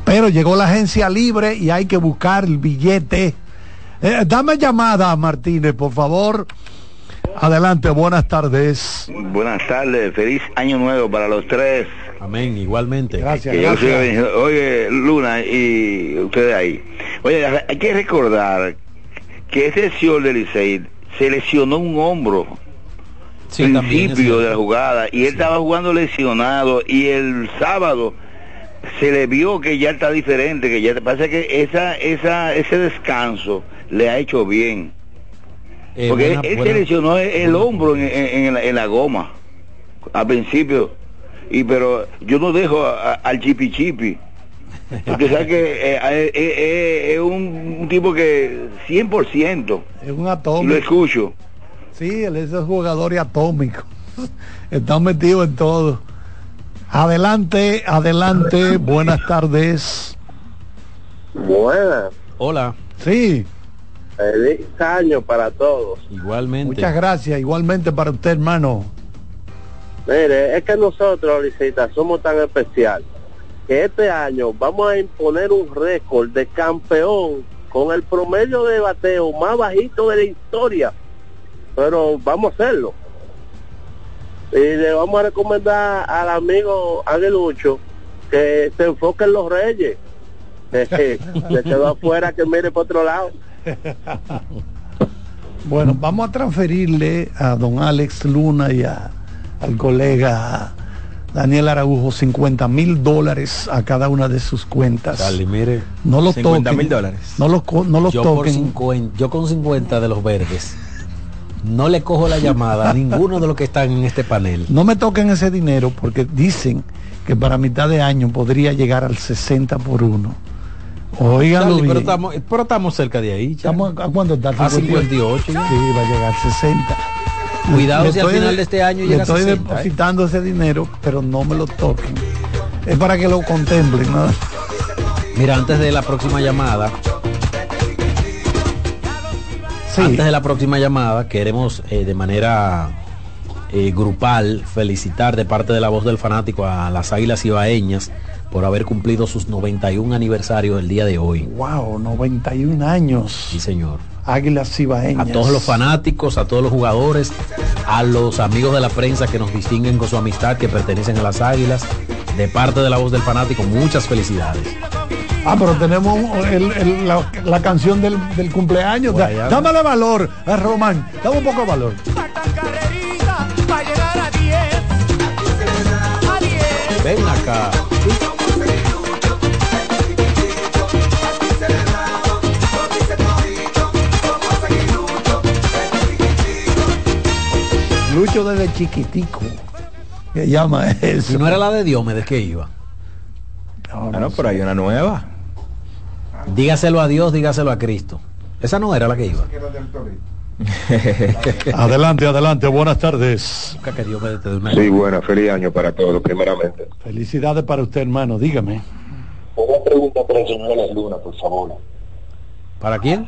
Pero llegó la agencia libre y hay que buscar el billete. Eh, dame llamada, Martínez, por favor. Adelante, buenas tardes. Buenas tardes, feliz año nuevo para los tres. Amén, igualmente. Gracias, Que yo soy gracias. bendecido. Oye, Luna y ustedes ahí. Oye, hay que recordar que ese señor de Licey se lesionó un hombro. Sí, principio de la jugada y él estaba jugando lesionado y el sábado se le vio que ya está diferente, que ya parece que esa, esa, ese descanso le ha hecho bien. Eh, Porque buena- él buena- se lesionó el, el hombro en, en- en la, en la goma al principio. Y pero yo no dejo a- a- al chipi chipi. Porque que eh, eh, eh, eh, es un, tipo que 100% Es un y lo atómico. escucho. Sí, él es un jugador atómico. Está metido en todo. Adelante, adelante, buenas tardes. Buenas, Hola, Sí, feliz año para todos. igualmente. muchas gracias. Igualmente para usted, hermano. Mire, es que nosotros, Licita, somos tan especial que este año vamos a imponer un récord de campeón con el promedio de bateo más bajito de la historia. Pero vamos a hacerlo. Y le vamos a recomendar al amigo Aguilucho que se enfoque en los reyes. Se quedó afuera que mire por otro lado. Bueno, vamos a transferirle a don Alex Luna y a- al colega Daniel Araujo 50 mil dólares a cada una de sus cuentas. Dale, mire. No los 50 toquen. mil dólares. No los, no los yo, por toquen. 50, yo con 50 de los verdes no le cojo la llamada a ninguno de los que están en este panel. No me toquen ese dinero porque dicen que para mitad de año podría llegar al 60 por uno. Oiganlo pero, estamos, pero estamos cerca de ahí. ya. Estamos, ¿A cuánto está? A 58 Sí, va a llegar 60. Cuidado si al final de- de este año le llega a estoy 60, ¿eh? depositando ese dinero, pero no me lo toquen. Es para que lo contemplen. ¿no? Mira, antes de la próxima llamada, Sí. antes de la próxima llamada, queremos eh, de manera eh, grupal felicitar de parte de la voz del fanático a las Águilas Ibaeñas por haber cumplido sus 91 aniversarios el día de hoy. Wow, 91 años. Sí, señor. Águilas Ibaeñas. A todos los fanáticos, a todos los jugadores, a los amigos de la prensa que nos distinguen con su amistad, que pertenecen a las Águilas. De parte de la voz del fanático, muchas felicidades. Ah, pero tenemos el- el- la, la canción del, del cumpleaños. Allá. dámale valor a Román. Dame un poco de valor. para llegar a 10. A 10. Ven acá. Lucho desde chiquitico. Que llama eso. Si no era la de Diomedes que iba. No, Ah, no, pero hay una nueva. Dígaselo a Dios, dígaselo a Cristo. Esa no era la que iba. Adelante, adelante. Buenas tardes. Busca que Diomedes te dé una- Sí, bueno, feliz año para todos, primeramente. Felicidades para usted, hermano. Dígame. Una pregunta para el señor Luna, por favor. ¿Para quién?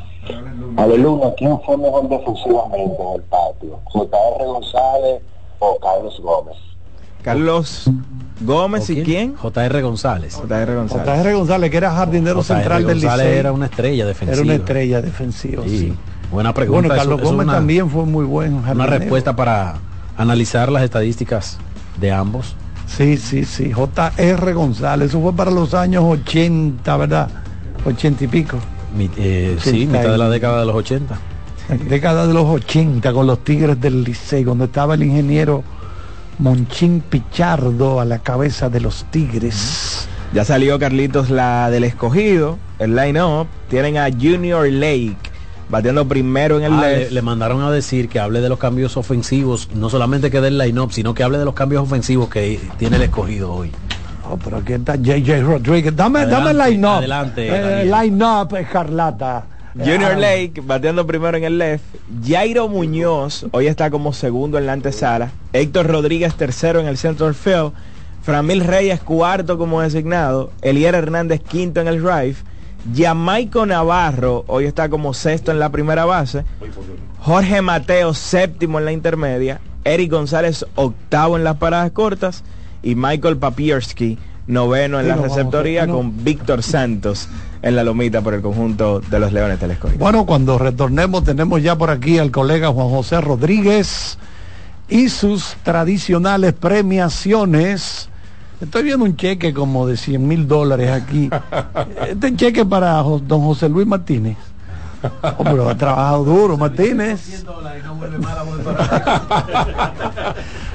Alex Luna, ¿quién fue mejor defensivamente en el patio? ¿J.R. González o Carlos Gómez? Carlos Gómez ¿O y quién? JR González. JR González. J.R. González, que era jardinero central del González Licey. era una estrella defensiva. Era una estrella defensiva. Sí. Buena pregunta. Bueno, Carlos Gómez también fue muy buen Una respuesta para analizar las estadísticas de ambos. Sí, sí, sí. J.R. González. Eso fue para los años 80, ¿verdad? 80 y pico. Mi- eh, sí, 80 mitad de la década de los 80. Década de los 80 con los Tigres del Licey, donde estaba el ingeniero Monchín Pichardo a la cabeza de los Tigres. Ya salió Carlitos la del escogido, el line-up. Tienen a Junior Lake, bateando primero en el Ah, left. le, le mandaron a decir que hable de los cambios ofensivos, no solamente que del line-up, sino que hable de los cambios ofensivos que tiene el escogido hoy. Oh, pero aquí está JJ Rodríguez. Dame, Adelante, dame el line-up. adelante, Eh, Daniel. line-up, Escarlata. Junior Ah, Lake bateando primero en el left. Jairo Muñoz hoy está como segundo en la antesala. Héctor Rodríguez tercero en el central field. Framil Reyes cuarto como designado. Elier Hernández quinto en el drive. Jamaico Navarro hoy está como sexto en la primera base. Jorge Mateo séptimo en la intermedia. Eric González octavo en las paradas cortas. Y Michael Papierski noveno en Sí, la receptoría no. con Víctor Santos en la lomita por el conjunto de los Leones del Escogido. Bueno, cuando retornemos tenemos ya por aquí al colega Juan José Rodríguez y sus tradicionales premiaciones. Estoy viendo un cheque como de 100 mil dólares aquí. Este cheque para don José Luis Martínez. Oh, pero ha trabajado duro, Martínez.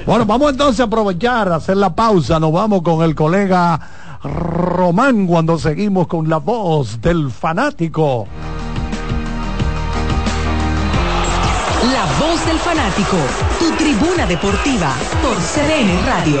Bueno, vamos entonces a aprovechar, a hacer la pausa. Nos vamos con el colega Román cuando seguimos con la voz del fanático. La voz del fanático, tu tribuna deportiva por CDN Radio.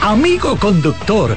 Amigo conductor,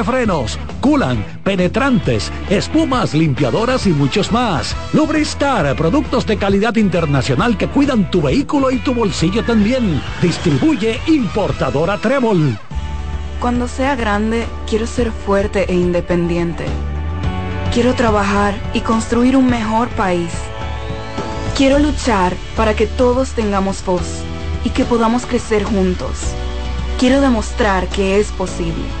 frenos, culan, penetrantes, espumas, limpiadoras y muchos más. Lubristar, productos de calidad internacional que cuidan tu vehículo y tu bolsillo también. Distribuye importadora Trébol. Cuando sea grande, quiero ser fuerte e independiente. Quiero trabajar y construir un mejor país. Quiero luchar para que todos tengamos voz y que podamos crecer juntos. Quiero demostrar que es posible.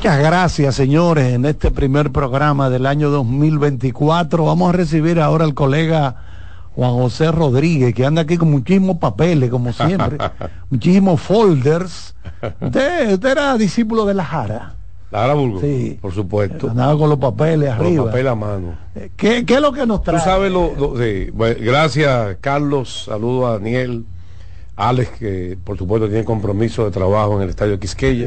Muchas gracias, señores, en este primer programa del año 2024. Vamos a recibir ahora al colega Juan José Rodríguez, que anda aquí con muchísimos papeles, como siempre, muchísimos folders. Usted, usted era discípulo de la Jara. La Jara Burgos, Sí. por supuesto. Andaba con los papeles Con arriba. los papeles a mano. ¿Qué, qué es lo que nos trae? Tú sabes lo, lo- sí. Bueno, gracias Carlos, saludo a Daniel, Alex que por supuesto tiene compromiso de trabajo en el estadio Quisqueya.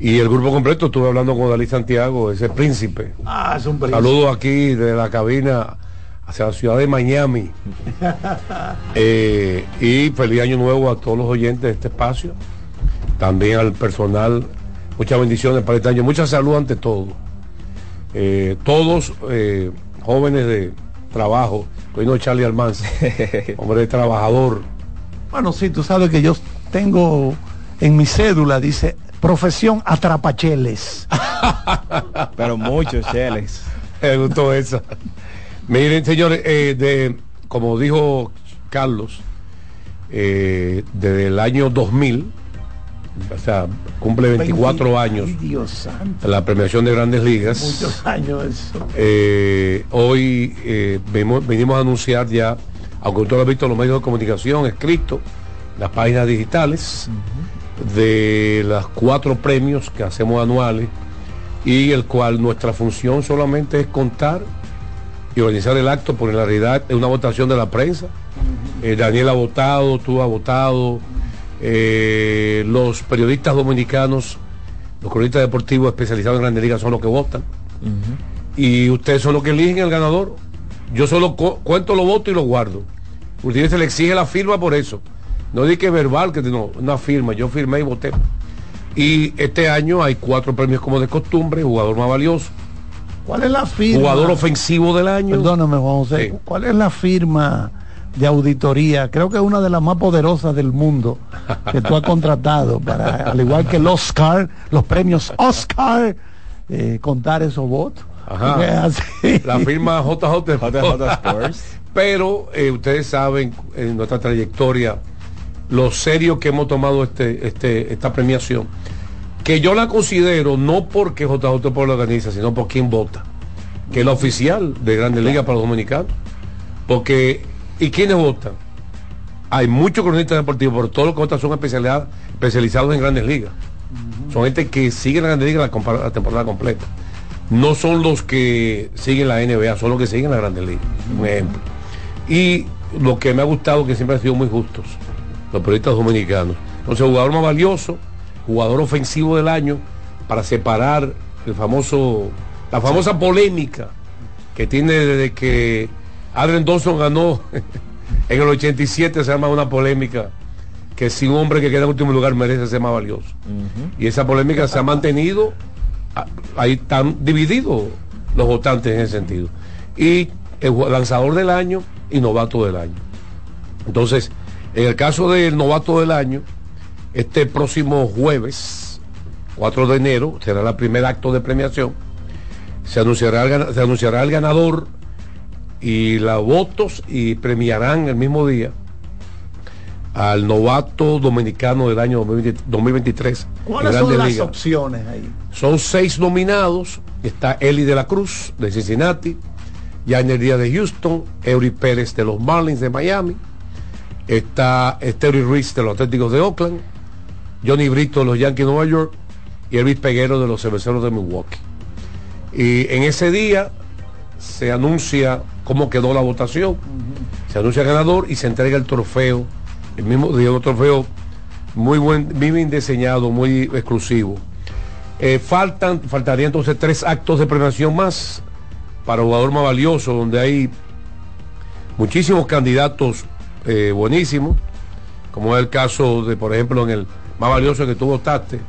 Y el grupo completo, estuve hablando con Dalí Santiago, ese príncipe. Ah, es un príncipe. Saludo aquí de la cabina hacia la ciudad de Miami. Eh, y feliz año nuevo a todos los oyentes de este espacio. También al personal. Muchas bendiciones para este año. Mucha salud ante todo. Eh, todos eh, jóvenes de trabajo. Hoy no Charlie Almanza. hombre trabajador. Bueno, sí, tú sabes que yo tengo en mi cédula, dice, profesión atrapacheles. Pero muchos cheles. Me gustó esa. Miren, señores, eh, de, como dijo Carlos, eh, desde el año 2000, o sea, cumple 24 años Ay, Dios santo. la premiación de Grandes Ligas. Muchos años eso. Eh, hoy eh, venimos, venimos a anunciar ya, aunque usted lo ha visto en los medios de comunicación, escrito, las páginas digitales, de las cuatro premios que hacemos anuales y el cual nuestra función solamente es contar y organizar el acto, porque en la realidad es una votación de la prensa. Eh, Daniel ha votado, tú has votado, eh, los periodistas dominicanos, los cronistas deportivos especializados en Grandes Ligas son los que votan y ustedes son los que eligen el ganador. Yo solo cu- cuento los votos y los guardo. Usted se le exige la firma por eso. No di que verbal, que no, una firma. Yo firmé y voté. Y este año hay cuatro premios como de costumbre, jugador más valioso, ¿Cuál es la firma? jugador ofensivo del año. Perdóname, Juan José. ¿Cuál es la firma de auditoría? Creo que es una de las más poderosas del mundo que tú has contratado para, al igual que el Oscar, los premios Oscar, eh, contar esos votos. Ajá. así. La firma JJ JJ Sports. Pero eh, ustedes saben en nuestra trayectoria lo serio que hemos tomado este, este, esta premiación. Que yo la considero no porque JJ por la organiza, sino por quien vota. Que es la oficial de Grandes Ligas para los dominicanos. Porque, ¿y quiénes votan? Hay muchos cronistas deportivos, pero todos los que votan son especializados, especializados en Grandes Ligas. Son gente que sigue la Grandes Ligas la temporada completa. No son los que siguen la NBA, son los que siguen la Grandes Ligas. Un ejemplo. Y lo que me ha gustado que siempre han sido muy justos, los periodistas dominicanos. Entonces, jugador más valioso, jugador ofensivo del año, para separar el famoso, la famosa polémica que tiene desde que Adrian Dawson ganó en el 87, se llama una polémica que si un hombre que queda en último lugar merece ser más valioso. Y esa polémica se ha mantenido, ahí están divididos los votantes en ese sentido. Y el lanzador del año y novato del año. Entonces, en el caso del novato del año, este próximo jueves, 4 de enero, será el primer acto de premiación. Se anunciará el, gana- se anunciará el ganador y los votos y premiarán el mismo día al novato dominicano del año 2020 2023. en ¿Cuáles son las opciones ahí? Son seis nominados. Está Eli de la Cruz de Cincinnati, Yainer Díaz de Houston, Eury Pérez de los Marlins de Miami, está Esteury Ruiz de los Atléticos de Oakland, Johnny Brito de los Yankees de Nueva York y Elvis Peguero de los Cerveceros de Milwaukee. Y en ese día se anuncia cómo quedó la votación, se anuncia el ganador y se entrega el trofeo, el mismo día un trofeo muy buen, muy bien diseñado, muy exclusivo. Eh, faltan, faltaría entonces tres actos de premiación más para jugador más valioso, donde hay muchísimos candidatos eh, buenísimos, como es el caso de, por ejemplo, en el más valioso que tú votaste,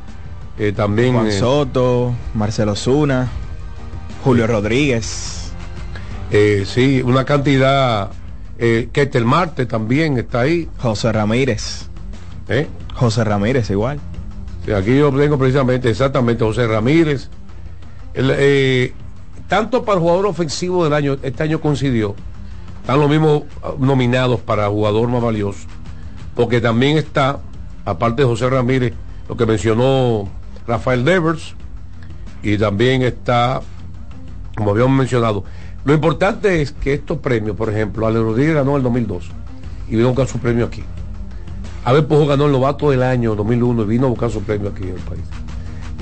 eh, también Juan eh, Soto, Marcelo Zuna, Julio Rodríguez. eh, sí, una cantidad, Ketel Marte también está ahí. José Ramírez. José Ramírez igual. Sí, aquí yo tengo precisamente, exactamente, José Ramírez. El, tanto para el jugador ofensivo del año, este año coincidió, están los mismos ah, nominados para jugador más valioso, porque también está, aparte de José Ramírez, lo que mencionó Rafael Devers, y también está, como habíamos mencionado, Lo importante es que estos premios, por ejemplo, Ale Rodríguez ganó en el 2002 y vino a buscar su premio aquí. Abel Pujo ganó el novato del año 2001 y vino a buscar su premio aquí en el país.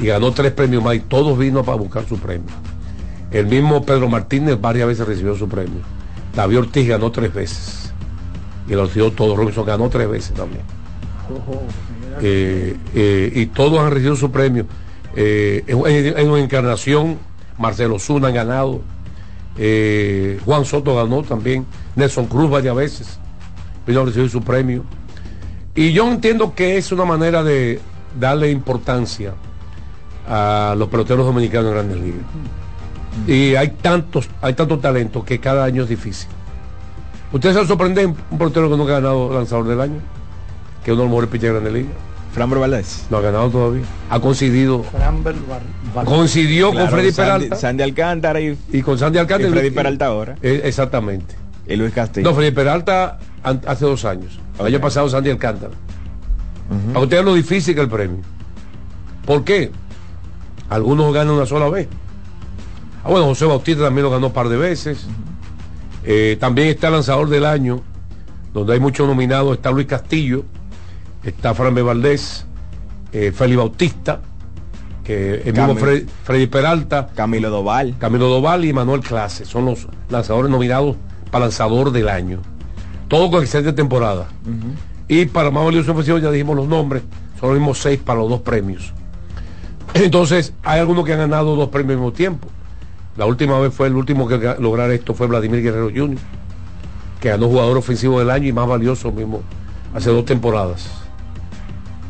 Y ganó tres premios más y todos vino para buscar su premio. El mismo Pedro Martínez varias veces recibió su premio. David Ortiz ganó tres veces. Y el recibió todo. Robinson ganó tres veces también. Eh, eh, y todos han recibido su premio. Eh, en, una encarnación, Marcelo Zuna han ganado. Eh, Juan Soto ganó también. Nelson Cruz varias veces. Vino a recibir su premio. Y yo entiendo que es una manera de darle importancia a los peloteros dominicanos en grandes ligas. Y hay tantos, hay tanto talento que cada año es difícil. ¿Ustedes se sorprenden un pelotero que no ha ganado lanzador del año? Que es uno de los mejores pitchers de grandes ligas. Framber Valdés. No ha ganado todavía. Ha coincidido. Framber Coincidió Claro, con Freddy Sandy- Peralta. Sandy Alcántara y, y con Sandy Alcántara. y Freddy Peralta ahora. Eh, exactamente. Y Luis Castillo. No, Freddy Peralta an- hace dos años. El año pasado Sandy Alcántara. Para ustedes lo difícil que el premio. ¿Por qué? Algunos ganan una sola vez. Ah, bueno, José Bautista también lo ganó un par de veces. Eh, también está lanzador del año, donde hay muchos nominados. Está Luis Castillo, está Fran B. Valdés, eh, Félix Bautista, que el mismo Freddy Peralta, Camilo Doval. Camilo Doval y Manuel Clase. Son los lanzadores nominados para lanzador del año. Todo con excelente temporada. Y para más valioso ofensivo ya dijimos los nombres. Son los mismos seis para los dos premios. Entonces, hay algunos que han ganado dos premios al mismo tiempo. La última vez fue el último que lograr esto fue Vladimir Guerrero Jr., que ganó jugador ofensivo del año y más valioso mismo hace dos temporadas.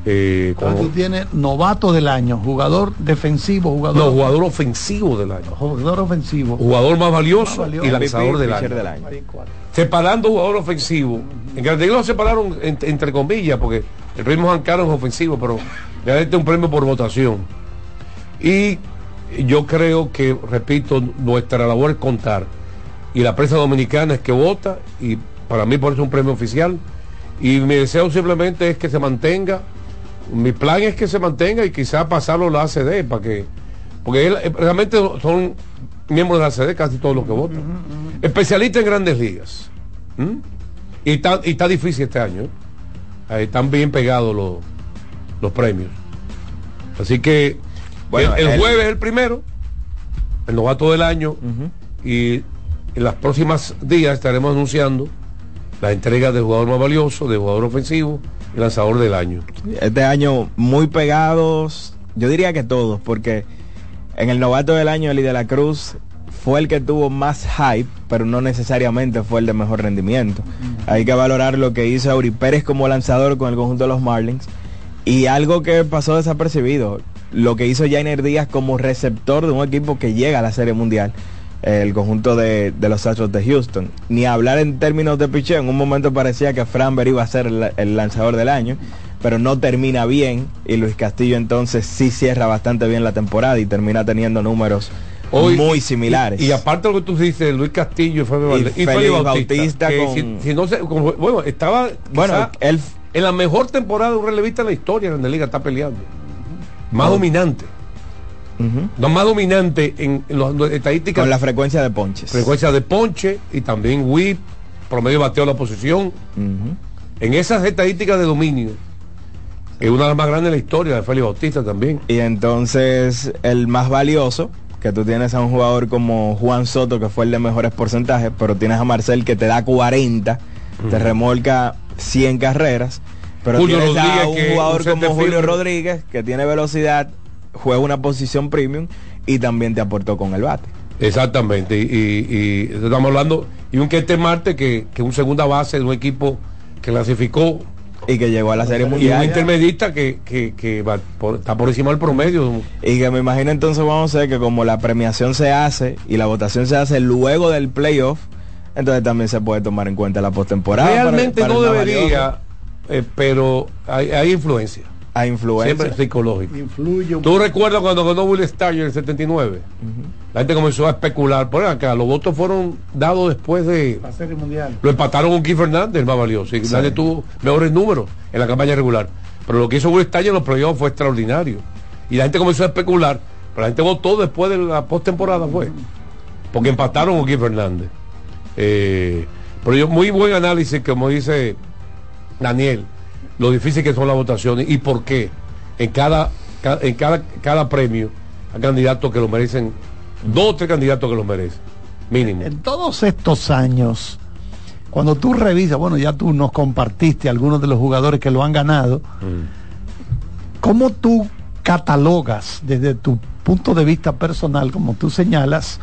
Eh, tú tienes novato del año, jugador defensivo, jugador, no, jugador ofensivo del año. jugador ofensivo. Jugador más valioso, Más valioso. y lanzador del año. del año. Separando jugador ofensivo. En Grande Liga lo separaron en- entre comillas, porque el premio Juan Carlos es ofensivo, pero realmente es un premio por votación. Y yo creo que, repito, nuestra labor es contar. Y la prensa dominicana es que vota, y para mí por eso es un premio oficial. Y mi deseo simplemente es que se mantenga. Mi plan es que se mantenga y quizá pasarlo a la ACD para que. Porque él- eh, realmente son miembros de la ACD casi todos los que votan. Especialista en grandes ligas. ¿Mm? Y, está, y está difícil este año. ¿eh? Ahí están bien pegados los, los premios. Así que Bueno, el, jueves es el primero, el novato del año, y en las próximas días estaremos anunciando la entrega del jugador más valioso, del jugador ofensivo y lanzador del año. Este año muy pegados, yo diría que todos, porque en el novato del año Eli de la Cruz fue el que tuvo más hype, pero no necesariamente fue el de mejor rendimiento. Hay que valorar lo que hizo Auri Pérez como lanzador con el conjunto de los Marlins y algo que pasó desapercibido, lo que hizo Jainer Díaz como receptor de un equipo que llega a la Serie Mundial, el conjunto de, de los Astros de Houston. Ni hablar en términos de picheo, en un momento parecía que Framber iba a ser el, el lanzador del año, pero no termina bien y Luis Castillo entonces sí cierra bastante bien la temporada y termina teniendo números Hoy- muy similares. Y, y aparte de lo que tú dices, Luis Castillo y Félix y Félix Bautista Bautista, que con- si, si no se- con- bueno, estaba Bueno, quizá él en la mejor temporada de un relevista en la historia de la liga está peleando. Más dominante. No más dominante en, en las estadísticas. con la frecuencia de ponches. frecuencia de ponche y también whip, promedio de bateo a la posición. En esas estadísticas de dominio, es una de las más grandes de la historia de Félix Bautista también. Y entonces el más valioso, que tú tienes a un jugador como Juan Soto, que fue el de mejores porcentajes, pero tienes a Marcel que te da 40, te remolca 100 carreras, pero Julio Rodríguez, un que jugador un como Julio. Rodríguez, que tiene velocidad, juega una posición premium y también te aportó con el bate. Exactamente, y, y- y estamos hablando, y un Kete Marte que, que un segunda base de un equipo que clasificó Y que llegó a la Serie y un Mundial. intermedista que, que, que va por- está por encima del promedio. Y que me imagino entonces vamos a ver que como la premiación se hace y la votación se hace luego del playoff, entonces también se puede tomar en cuenta la postemporada. Realmente para no debería. Eh, pero hay, hay influencia. A influencia. Siempre psicológica. Influye un ¿Tú recuerdas cuando ganó Will Starr en el 79? La gente comenzó a especular. Por acá, los votos fueron dados después de... la serie mundial. Lo empataron con Keith Fernández, el más valioso. Y nadie tuvo mejores números en la campaña regular. Pero lo que hizo Will Starr en los playoffs fue extraordinario. Y la gente comenzó a especular. Pero la gente votó después de la postemporada, fue. porque empataron con Gui Fernández. Eh, pero yo, muy buen análisis, como dice Daniel, lo difícil que son las votaciones y por qué en cada, ca- en cada, cada premio hay candidatos que lo merecen, dos o tres candidatos que lo merecen, mínimo. En todos estos años, cuando tú revisas, bueno, ya tú nos compartiste algunos de los jugadores que lo han ganado, ¿cómo tú catalogas desde tu punto de vista personal, como tú señalas,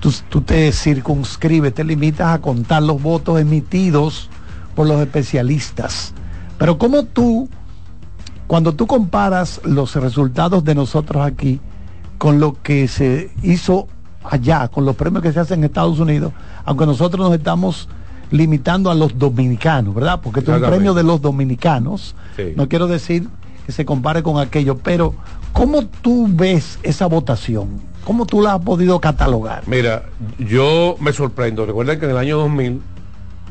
tú, tú te circunscribes, te limitas a contar los votos emitidos por los especialistas? Pero ¿cómo tú, cuando tú comparas los resultados de nosotros aquí con lo que se hizo allá, con los premios que se hacen en Estados Unidos, aunque nosotros nos estamos limitando a los dominicanos, ¿verdad? Porque esto es un premio de los dominicanos. Sí. No quiero decir que se compare con aquello, pero ¿cómo tú ves esa votación? ¿Cómo tú la has podido catalogar? Mira, yo me sorprendo. Recuerden que en el año 2000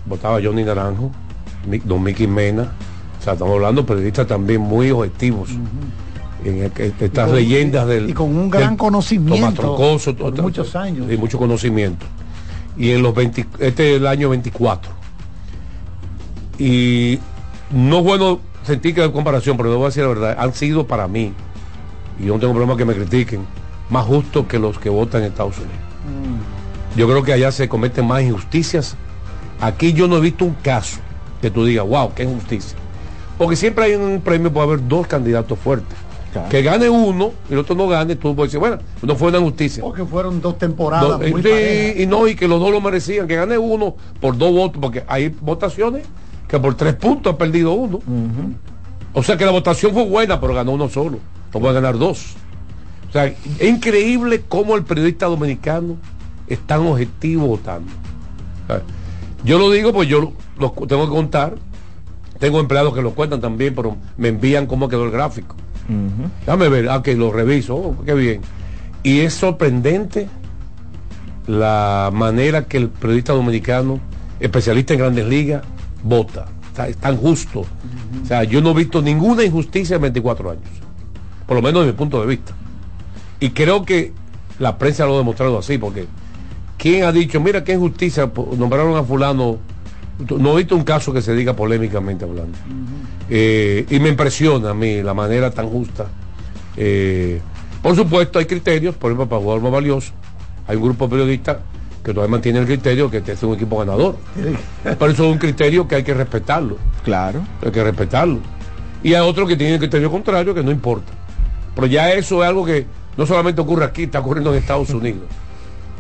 votaba Johnny Naranjo, Don Mickey Mena. O sea, estamos hablando de periodistas también muy objetivos. En el estas con- leyendas del. y con un gran del conocimiento Tomás Troncoso, por muchos años. Y mucho conocimiento. Y en los 20, este es el año 24. Y no es bueno sentir que hay comparación, pero no voy a decir la verdad, han sido para mí, y yo no tengo problema que me critiquen, más justos que los que votan en Estados Unidos. Yo creo que allá se cometen más injusticias. Aquí yo no he visto un caso que tú digas, wow, qué injusticia. Porque siempre hay un premio, puede haber dos candidatos fuertes. Que gane uno y el otro no gane, tú puedes decir, bueno, no fue una injusticia. Porque fueron dos temporadas No, muy sí, y no, y que los dos lo merecían, que gane uno por dos votos, porque hay votaciones que por tres puntos ha perdido uno. O sea que la votación fue buena, pero ganó uno solo. No puede ganar dos. O sea, es increíble cómo el periodista dominicano es tan objetivo votando. O sea, yo lo digo, pues yo lo, lo tengo que contar. Tengo empleados que lo cuentan también, pero me envían cómo quedó el gráfico. Déjame ver, ah, que lo reviso, oh, qué bien. Y es sorprendente la manera que el periodista dominicano, especialista en grandes ligas, vota. Sea, es tan justo. O sea, yo no he visto ninguna injusticia en 24 años. Por lo menos desde mi punto de vista. Y creo que la prensa lo ha demostrado así, porque ¿quién ha dicho, mira qué injusticia, nombraron a fulano? No he visto un caso que se diga polémicamente hablando. Eh, y me impresiona a mí la manera tan justa. Eh, por supuesto, hay criterios, por ejemplo, para jugar más valioso. Hay un grupo de periodistas que todavía mantiene el criterio que este es un equipo ganador. Pero eso es un criterio que hay que respetarlo. Claro. Hay que respetarlo. Y hay otros que tienen el criterio contrario que no importa. Pero ya eso es algo que no solamente ocurre aquí, está ocurriendo en Estados Unidos.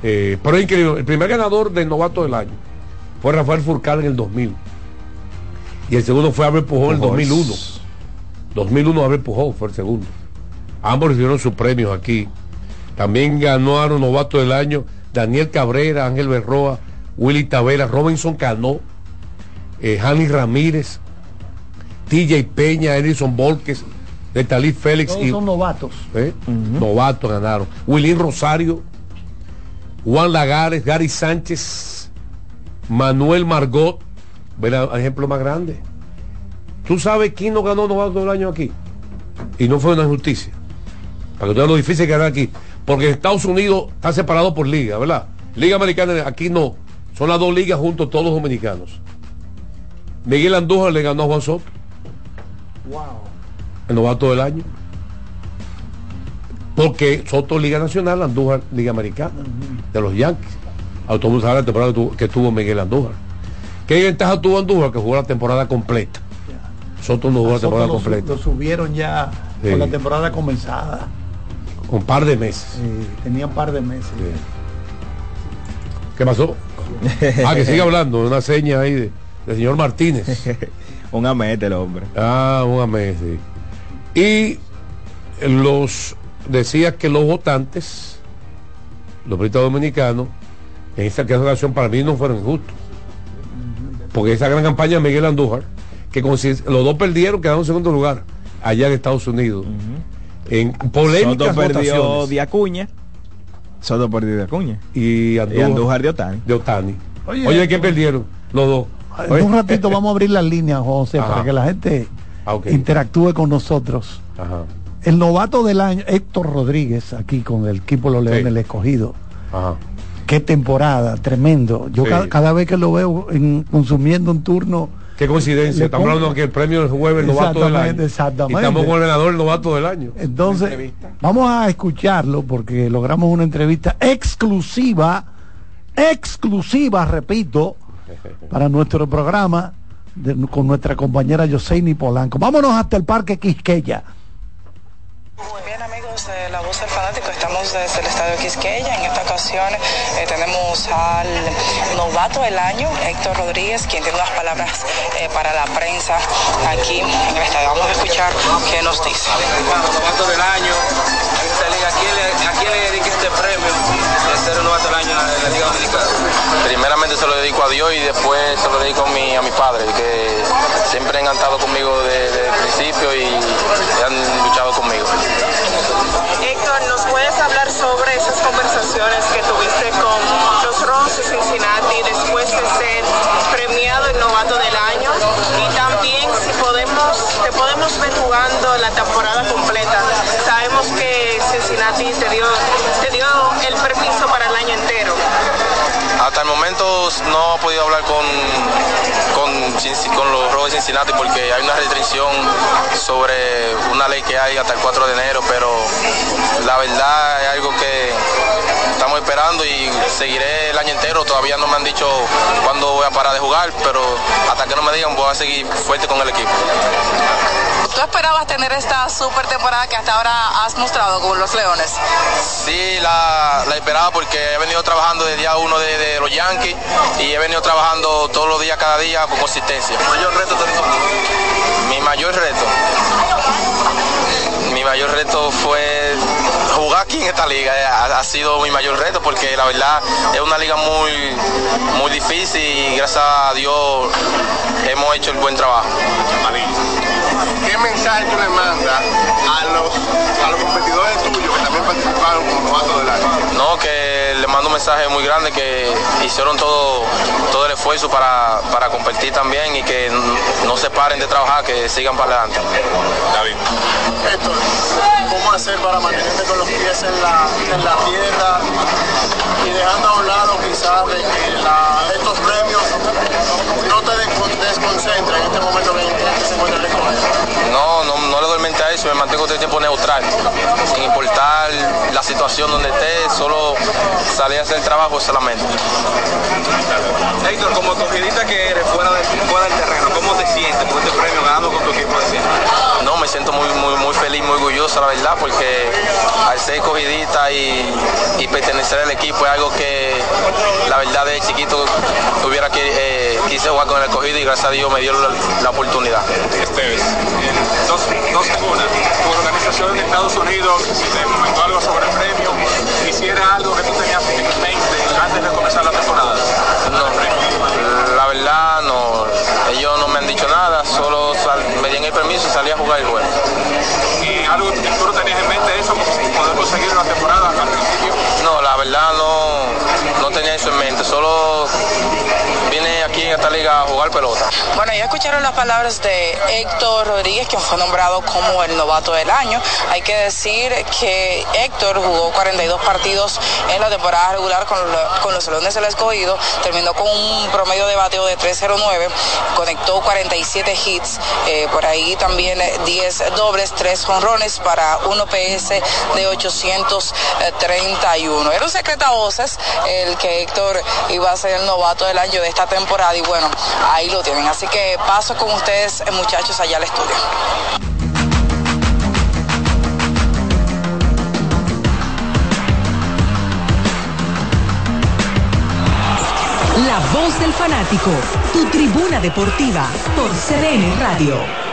Eh, pero es increíble. El primer ganador del novato del año fue Rafael Furcal en el 2000. Y el segundo fue Abel Pujol en el Pujols. 2001. 2001 Abel Pujol fue el segundo. Ambos recibieron sus premios aquí. También ganaron novato del año Daniel Cabrera, Ángel Berroa, Willy Tavera, Robinson Cano, eh, Jani Ramírez, TJ Peña, Edison Volques, Netalí Félix Todos y son novatos. ¿eh? novatos ganaron. Wilín Rosario, Juan Lagares, Gary Sánchez, Manuel Margot, ve el ejemplo más grande. ¿Tú sabes quién no ganó novato del año aquí? Y no fue una injusticia. Para que tú veas lo difícil que ganar aquí. Porque Estados Unidos está separado por liga, ¿verdad? Liga Americana, aquí no. Son las dos ligas juntos, todos dominicanos. Miguel Andújar le ganó a Juan Soto. El novato del año. Porque Soto Liga Nacional, Andújar Liga Americana, de los Yankees. Autobús la temporada que tuvo, que tuvo Miguel Andújar. ¿Qué ventaja tuvo Andújar? Que jugó la temporada completa. Soto no jugó la temporada lo, completa. lo subieron ya Sí. con la temporada comenzada. Con un par de meses. Sí, tenía un par de meses. ¿Qué pasó? Ah, que sigue hablando, una seña ahí de, del señor Martínez. un amete el hombre. Ah, un sí. Y los decía que los votantes, los periodistas dominicanos, en esta ocasión para mí no fueron injustos. Porque esa gran campaña de Miguel Andújar, que los dos perdieron, quedaron en segundo lugar, allá en Estados Unidos. En polémicas Soto perdió votaciones. de Acuña. Soto perdió de Acuña. Y Andújar, Y Andújar de Otani. de Otani. Oye, Oye, ¿quién perdieron? Los dos. En un ratito vamos a abrir las líneas, José, Ajá. para que la gente Ah, interactúe con nosotros. Ajá. El novato del año, Héctor Rodríguez, aquí con el equipo de los Leones, Sí. el escogido, Ajá. qué temporada, tremendo. Yo Sí. cada, vez que lo veo en- consumiendo un turno, Qué coincidencia. Estamos hablando que el premio del jueves el novato del año. exactamente. Y estamos con el ganador el novato del año. entonces vamos a escucharlo porque logramos una entrevista exclusiva, exclusiva, repito, para nuestro programa de- con nuestra compañera Yoseini Polanco. Vámonos hasta el Parque Quisqueya. Bien amigos de La Voz del Fanático, estamos desde el Estadio Quisqueya. En esta ocasión eh, tenemos al novato del año, Héctor Rodríguez, quien tiene unas palabras eh, para la prensa aquí en el estadio. Vamos a escuchar qué nos dice. novato del año. ¿A quién le, a quién le dedica este premio de ser el novato del año en la, Liga Dominicana? Primeramente se lo dedico a Dios y después se lo dedico a mi, a mi padre, que siempre han estado conmigo de- desde el principio y han luchado conmigo. Héctor, ¿nos puedes hablar sobre esas conversaciones que tuviste con los Rons de Cincinnati después de ser premiado el novato del año? Y también si podemos, te podemos ver jugando la temporada completa. Sabemos que Cincinnati te dio, te dio el permiso para el año entero. Hasta el momento no he podido hablar con, con, Cinci- con los Rojos de Cincinnati porque hay una restricción sobre una ley que hay hasta el 4 de enero, pero la verdad es algo que estamos esperando y seguiré el año entero. Todavía no me han dicho cuándo voy a parar de jugar, pero hasta que no me digan voy a seguir fuerte con el equipo. ¿Tú esperabas tener esta super temporada que hasta ahora has mostrado con los Leones? Sí, la, la esperaba porque he venido trabajando desde día uno de, de los Yankees y he venido trabajando todos los días, cada día con consistencia. mayor reto Mi mayor reto. Mi mayor reto fue jugar aquí en esta liga. eh, Ha, ha sido mi mayor reto porque la verdad es una liga muy, muy difícil y gracias a Dios hemos hecho el buen trabajo. ¿Qué mensaje tú le mandas a los, a los competidores tuyos que también participaron como novatos del año? No, que le mando un mensaje muy grande que hicieron todo, todo el esfuerzo para, para competir también y que no se paren de trabajar, que sigan para adelante. David. ¿Cómo hacer para mantenerte con los pies en la, en la tierra y dejando a un lado quizás de que la- estos premios no te descon- desconcentren en este momento que, que se encuentra el? No, no, no le doy mente a eso, me mantengo todo el tiempo neutral, sin importar la situación donde esté, solo salir a hacer el trabajo solamente. Héctor, como cogidita que eres fuera, de, fuera del terreno, ¿cómo te sientes con este premio ganando con tu equipo de siempre? Me siento muy, muy, muy feliz, muy orgulloso, la verdad, porque al ser cogidita y, y pertenecer al equipo es algo que la verdad de chiquito tuviera que eh, quise jugar con el cogido y gracias a Dios me dio la, la oportunidad. Esteves, dos, dos una. Tu organización en Estados Unidos te comentó algo sobre el premio. Quisiera algo que tú tenías en mente antes de comenzar la temporada. No, la verdad no, ellos no me han dicho nada, solo me permiso y salí a jugar el juego. Y algo que tú no tenías en mente eso, poder conseguir una temporada al principio. No, la verdad no, no tenía eso en mente, solo vine aquí en esta liga a jugar pelota. Bueno, ya escucharon las palabras de Héctor Rodríguez, quien fue nombrado como el novato del año. Hay que decir que Héctor jugó 42 partidos en la temporada regular con, lo- con los Leones del Escogido, terminó con un promedio de bateo de 309, conectó 47 hits, eh, por ahí también eh, 10 dobles, 3 jonrones para un OPS de 831. Era un secreto a voces el que Héctor iba a ser el novato del año de esta temporada y bueno, ahí lo tienen. Así que paso con ustedes, eh, muchachos, allá al estudio. La voz del fanático, tu tribuna deportiva por CDN Radio.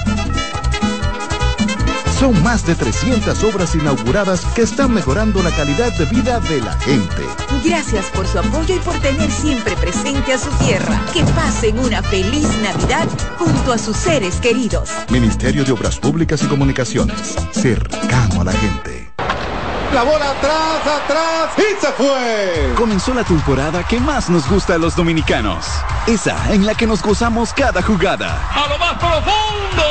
Son más de 300 obras inauguradas que están mejorando la calidad de vida de la gente. Gracias por su apoyo y por tener siempre presente a su tierra. Que pasen una feliz Navidad junto a sus seres queridos. Ministerio de Obras Públicas y Comunicaciones. Cercano a la gente. La bola atrás, atrás y se fue. Comenzó la temporada que más nos gusta a los dominicanos. Esa en la que nos gozamos cada jugada. A lo más profundo.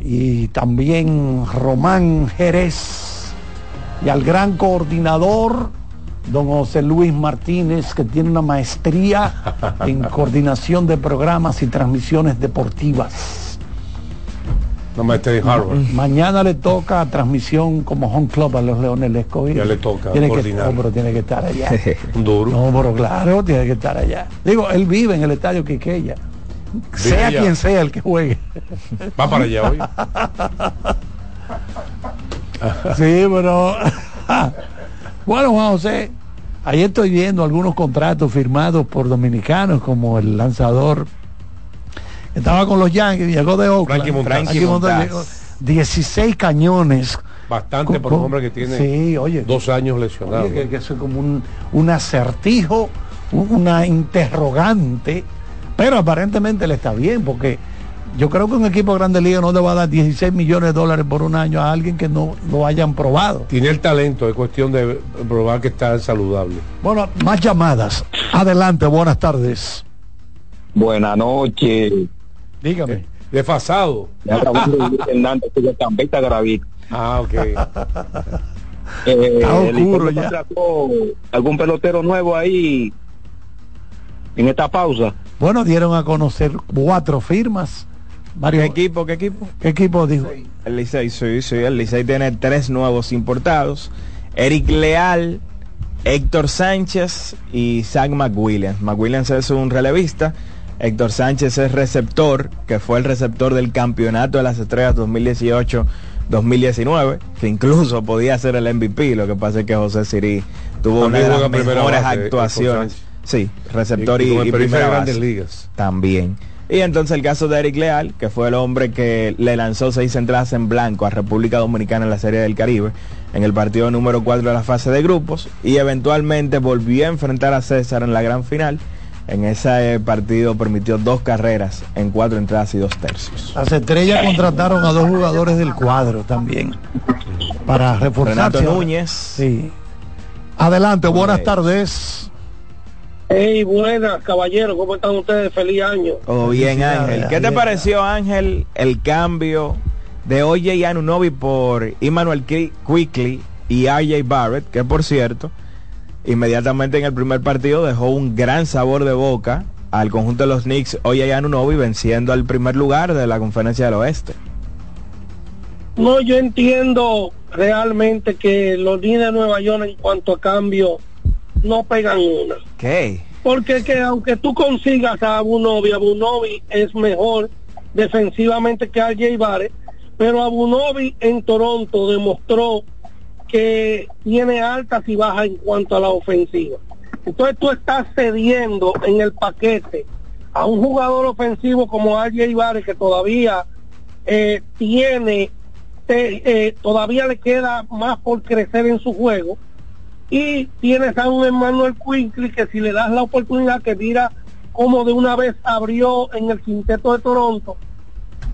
y también Román Jerez y al gran coordinador don José Luis Martínez que tiene una maestría en coordinación de programas y transmisiones deportivas. No maestría Harvard. Mañana le toca transmisión como home club a los Leones Escogido. Ya le toca tiene que, no, pero tiene que estar allá. Un duro. No, pero claro, tiene que estar allá. Digo, él vive en el estadio Quiqueya. Sea quien sea el que juegue. Va para allá hoy. sí, pero. bueno, Juan José, ahí estoy viendo algunos contratos firmados por dominicanos, como el lanzador estaba con los Yankees, llegó de Oakland. Frankie Montaz. Frankie Montaz llegó, 16 cañones. Bastante por un hombre que tiene Sí, oye. dos años lesionado. Oye, que, que eso es como un, un acertijo, un- una interrogante, pero aparentemente le está bien, porque yo creo que un equipo de grande liga no le va a dar 16 millones de dólares por un año a alguien que no lo hayan probado. Tiene el talento, es cuestión de probar que está saludable. Bueno, más llamadas. Adelante, buenas tardes. Buenas noches. Dígame. Desfasado. Ya Hernández. Ah, ok. Eh, Está el oscuro ya. algún pelotero nuevo ahí en esta pausa. Bueno, dieron a conocer cuatro firmas. Mario, ¿Qué equipo? ¿Qué equipo? ¿Qué equipo dijo? El Licey, sí, sí. El Licey tiene tres nuevos importados. Eric Leal, Héctor Sánchez y Zach McWilliams. McWilliams es un relevista. Héctor Sánchez es receptor, que fue el receptor del Campeonato de las Estrellas 2018-2019, que incluso podía ser el MVP. Lo que pasa es que José Siri tuvo También una de las mejores base, Héctor actuaciones. Sí, receptor Y- y, y primera base. ligas. También. Y entonces el caso de Eric Leal, que fue el hombre que le lanzó seis entradas en blanco a República Dominicana en la Serie del Caribe, en el partido número 4 de la fase de grupos, y eventualmente volvió a enfrentar a César en la gran final. En ese partido permitió dos carreras en cuatro entradas y dos tercios. Las estrellas contrataron a dos jugadores del cuadro también para reforzarse. Renato Núñez. Sí. Adelante, buenas tardes. Hey, buenas, caballeros, ¿cómo están ustedes? Feliz año. Todo bien, Ángel. ¿Qué te pareció, Ángel, el cambio de OJ Anunobi por Emmanuel Quickly y RJ Barrett, que por cierto, inmediatamente en el primer partido dejó un gran sabor de boca al conjunto de los Knicks, OJ Anunobi venciendo al primer lugar de la conferencia del oeste? No, yo entiendo realmente que los Knicks de Nueva York en cuanto a cambio no pegan una. ¿Qué? Porque que aunque tú consigas a Abunobi, Abunobi es mejor defensivamente que RJ Barrett, pero Abunobi en Toronto demostró que tiene altas y bajas en cuanto a la ofensiva. Entonces tú estás cediendo en el paquete a un jugador ofensivo como RJ Barrett que todavía eh, tiene, eh, todavía le queda más por crecer en su juego y tienes a un Emmanuel Quinkly que si le das la oportunidad que mira como de una vez abrió en el quinteto de Toronto,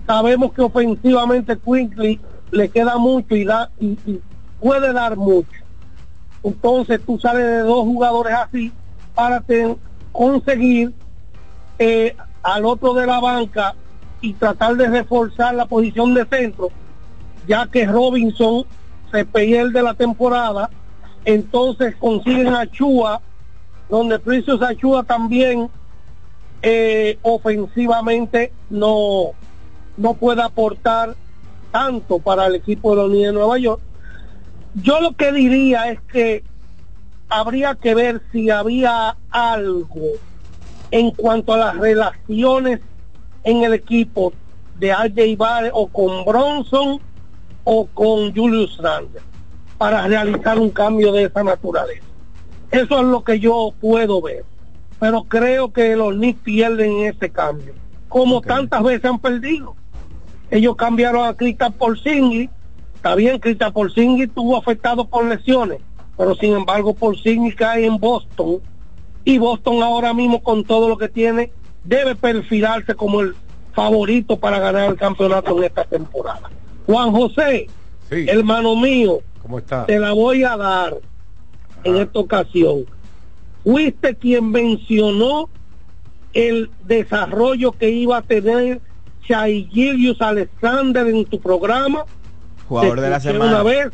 sabemos que ofensivamente Quinkly le queda mucho y, da, y, puede dar mucho. Entonces tú sales de dos jugadores así para conseguir eh, al otro de la banca y tratar de reforzar la posición de centro, ya que Robinson se pierde la temporada entonces consiguen a Chua, donde Precious Achua también eh, ofensivamente no, no puede aportar tanto para el equipo de los Unidos de Nueva York. Yo lo que diría es que habría que ver si había algo en cuanto a las relaciones en el equipo de RJ Barrett o con Bronson o con Julius Randle para realizar un cambio de esa naturaleza. Eso es lo que yo puedo ver. Pero creo que los Knicks pierden en ese cambio, como tantas veces han perdido. Ellos cambiaron a Cristian Porzingis, está bien, Cristian Porzingis estuvo afectado por lesiones, pero sin embargo Porzingis cae en Boston y Boston ahora mismo con todo lo que tiene debe perfilarse como el favorito para ganar el campeonato en esta temporada. Juan José, hermano mío, te la voy a dar en esta ocasión. Fuiste quien mencionó el desarrollo que iba a tener Gilius Alexander en tu programa. Jugador de la semana. Una vez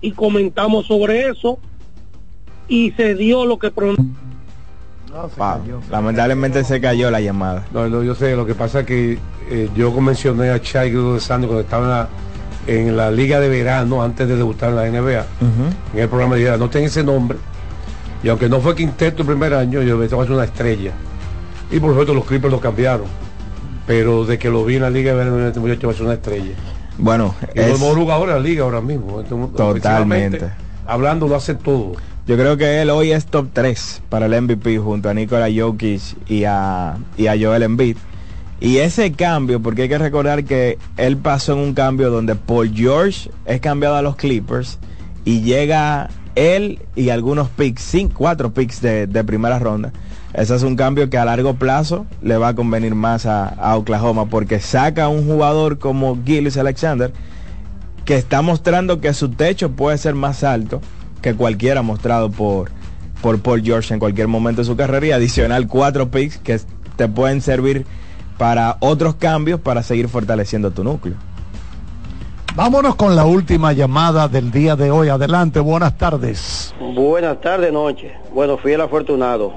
y comentamos sobre eso y se dio lo que Lamentablemente se cayó la llamada. No, yo sé, lo que pasa es que eh, yo mencioné a Chai Alexander cuando estaba en la en la liga de verano antes de debutar en la NBA, en el programa de vida, no tiene ese nombre. Y aunque no fue quinteto el primer año, yo a ser una estrella. Y por supuesto los Clippers lo cambiaron. Pero de que lo vi en la liga de verano, este muchacho va a ser una estrella. Bueno, es... el mejor jugador de la liga ahora mismo. Totalmente. Hablando lo hace todo. Yo creo que él hoy es top 3 para el MVP junto a Nikola Jokic y a, y a Joel Embiid. Y ese cambio, porque hay que recordar que él pasó en un cambio donde Paul George es cambiado a los Clippers y llega él y algunos picks, cinco, cuatro picks de, primera ronda. Ese es un cambio que a largo plazo le va a convenir más a, Oklahoma porque saca a un jugador como Gilles Alexander que está mostrando que su techo puede ser más alto que cualquiera mostrado por, por Paul George en cualquier momento de su carrera y adicional cuatro picks que te pueden servir para otros cambios para seguir fortaleciendo tu núcleo. Vámonos con la última llamada del día de hoy. Adelante, buenas tardes. Buenas tardes, noche. Bueno, fui el afortunado.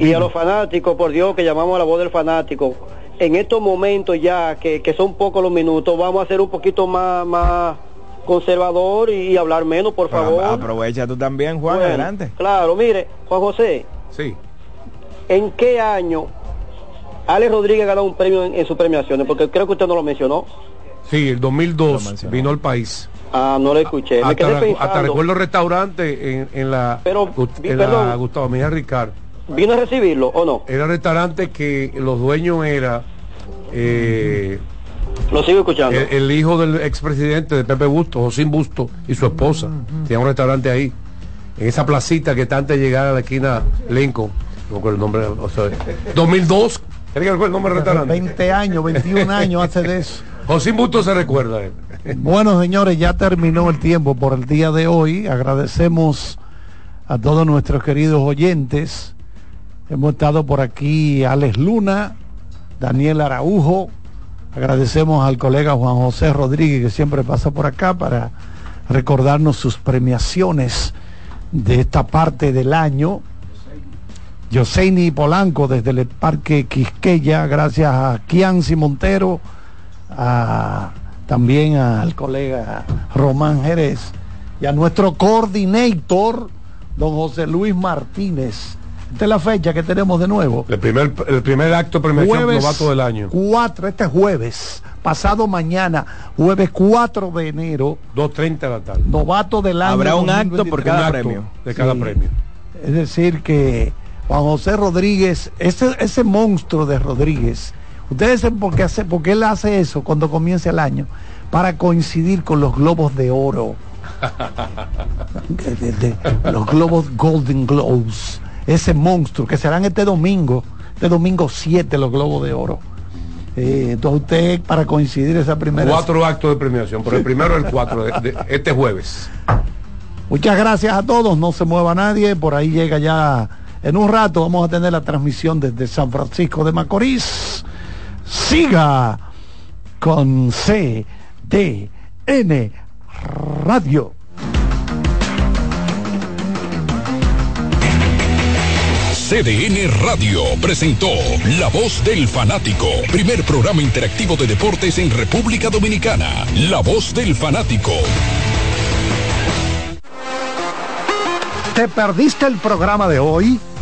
Y a los fanáticos, por Dios, que llamamos a la voz del fanático, en estos momentos ya, que, son pocos los minutos, vamos a ser un poquito más, más conservador y, hablar menos, por favor. Aprovecha tú también, Juan, adelante. Claro, mire, Juan José. Sí. ¿En qué año Alex Rodríguez ganó un premio en, su premiación, porque creo que usted no lo mencionó. Sí, el 2002 vino al país. Ah, no lo escuché. Hasta, Me quedé pensando. hasta recuerdo restaurante en, en la, Pero, en la Gustavo Mejía Ricard. ¿Vino a recibirlo o no? Era restaurante que los dueños era eh, Lo sigo escuchando. el, el hijo del expresidente de Pepe Busto, Josín Busto, y su esposa. Tenía un restaurante ahí, en esa placita que está antes de llegar a la esquina Lincoln. No recuerdo el nombre, o sea, 2002. ¿Tiene que recuerdo el nombre del restaurante? 20 años, 21 años hace de eso. Josín Busto se recuerda. él. Bueno, señores, ya terminó el tiempo por el día de hoy. Agradecemos a todos nuestros queridos oyentes. Hemos estado por aquí Alex Luna, Daniel Araujo. Agradecemos al colega Juan José Rodríguez que siempre pasa por acá para recordarnos sus premiaciones de esta parte del año. Yoseini Polanco desde el Parque Quisqueya, gracias a Kianci Montero, a- también al colega Román Jerez y a nuestro coordinator, don José Luis Martínez. Esta es la fecha que tenemos de nuevo. El primer, el primer acto premiación novato del año. 4, este jueves, pasado mañana, jueves 4 de enero, 2.30 de la tarde. novato del año. Habrá un acto 2023. por cada Un acto premio. De cada Sí. premio. Es decir, que Juan José Rodríguez, ese, ese monstruo de Rodríguez, ustedes saben por qué, hace, por qué él hace eso cuando comienza el año, para coincidir con los globos de oro, de- de- de- los globos Golden Globes, ese monstruo que serán este domingo, este domingo 7 los globos de oro. Eh, entonces usted para coincidir esa primera Cuatro actos de premiación, pero el primero el 4 de, de este jueves. Muchas gracias a todos, no se mueva nadie, por ahí llega ya en un rato, vamos a tener la transmisión desde San Francisco de Macorís. Siga con CDN Radio. CDN Radio presentó La Voz del Fanático, primer programa interactivo de deportes en República Dominicana. La Voz del Fanático. ¿Te perdiste el programa de hoy?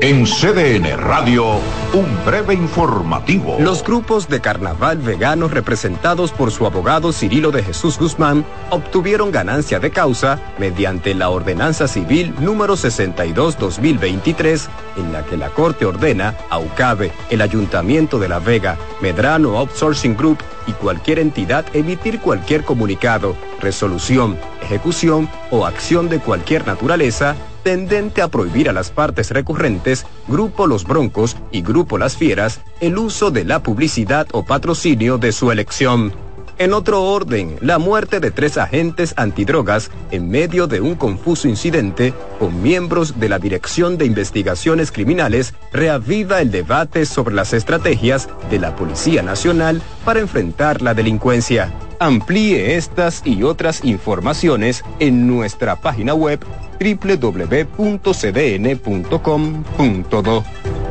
En CDN Radio, un breve informativo. Los grupos de carnaval veganos representados por su abogado Cirilo de Jesús Guzmán obtuvieron ganancia de causa mediante la Ordenanza Civil número 62-2023, en la que la Corte ordena a UCABE, el Ayuntamiento de La Vega, Medrano Outsourcing Group y cualquier entidad emitir cualquier comunicado, resolución, ejecución o acción de cualquier naturaleza tendente a prohibir a las partes recurrentes, Grupo Los Broncos y Grupo Las Fieras, el uso de la publicidad o patrocinio de su elección. En otro orden, la muerte de tres agentes antidrogas en medio de un confuso incidente con miembros de la Dirección de Investigaciones Criminales reaviva el debate sobre las estrategias de la Policía Nacional para enfrentar la delincuencia. Amplíe estas y otras informaciones en nuestra página web www.cdn.com.do.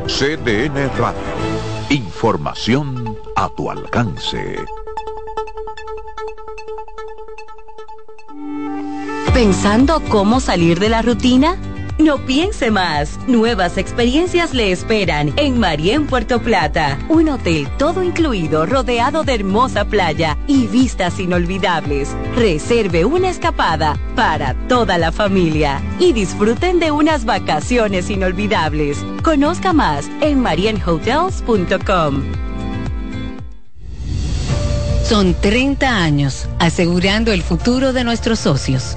CDN Radio, información a tu alcance. ¿Pensando cómo salir de la rutina? No piense más. Nuevas experiencias le esperan en Marien Puerto Plata. Un hotel todo incluido, rodeado de hermosa playa y vistas inolvidables. Reserve una escapada para toda la familia y disfruten de unas vacaciones inolvidables. Conozca más en marienhotels.com. Son 30 años asegurando el futuro de nuestros socios.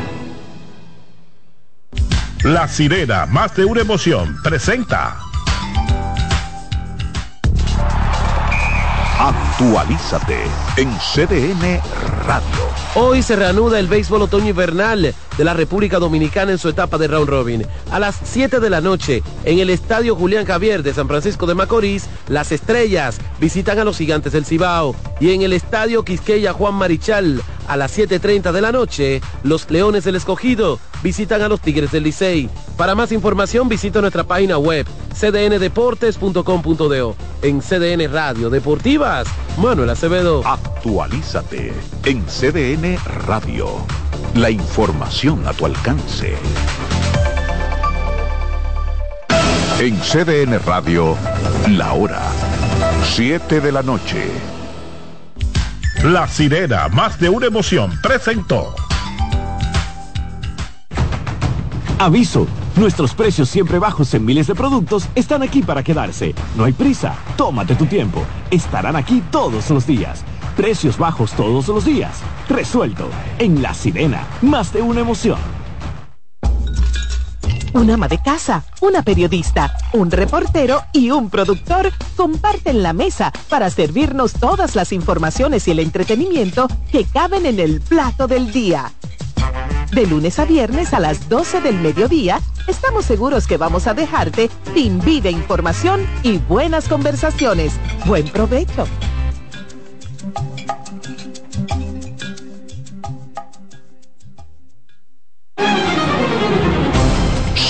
La sirena, más de una emoción, presenta. Actualízate en CDN Radio. Hoy se reanuda el béisbol otoño invernal de la República Dominicana en su etapa de round robin. A las 7 de la noche, en el Estadio Julián Javier de San Francisco de Macorís, las estrellas visitan a los gigantes del Cibao. Y en el Estadio Quisqueya Juan Marichal, a las 7.30 de la noche, los Leones del Escogido visitan a los Tigres del Licey. Para más información visita nuestra página web cdndeportes.com.do. En CDN Radio Deportivas, Manuel Acevedo. Actualízate en CDN Radio. La información a tu alcance. En CDN Radio, la hora 7 de la noche. La sirena, más de una emoción, presentó. Aviso, nuestros precios siempre bajos en miles de productos están aquí para quedarse. No hay prisa, tómate tu tiempo. Estarán aquí todos los días. Precios bajos todos los días. Resuelto. En La Sirena, más de una emoción. Un ama de casa, una periodista, un reportero y un productor comparten la mesa para servirnos todas las informaciones y el entretenimiento que caben en el plato del día. De lunes a viernes a las 12 del mediodía, estamos seguros que vamos a dejarte sin vida, información y buenas conversaciones. Buen provecho.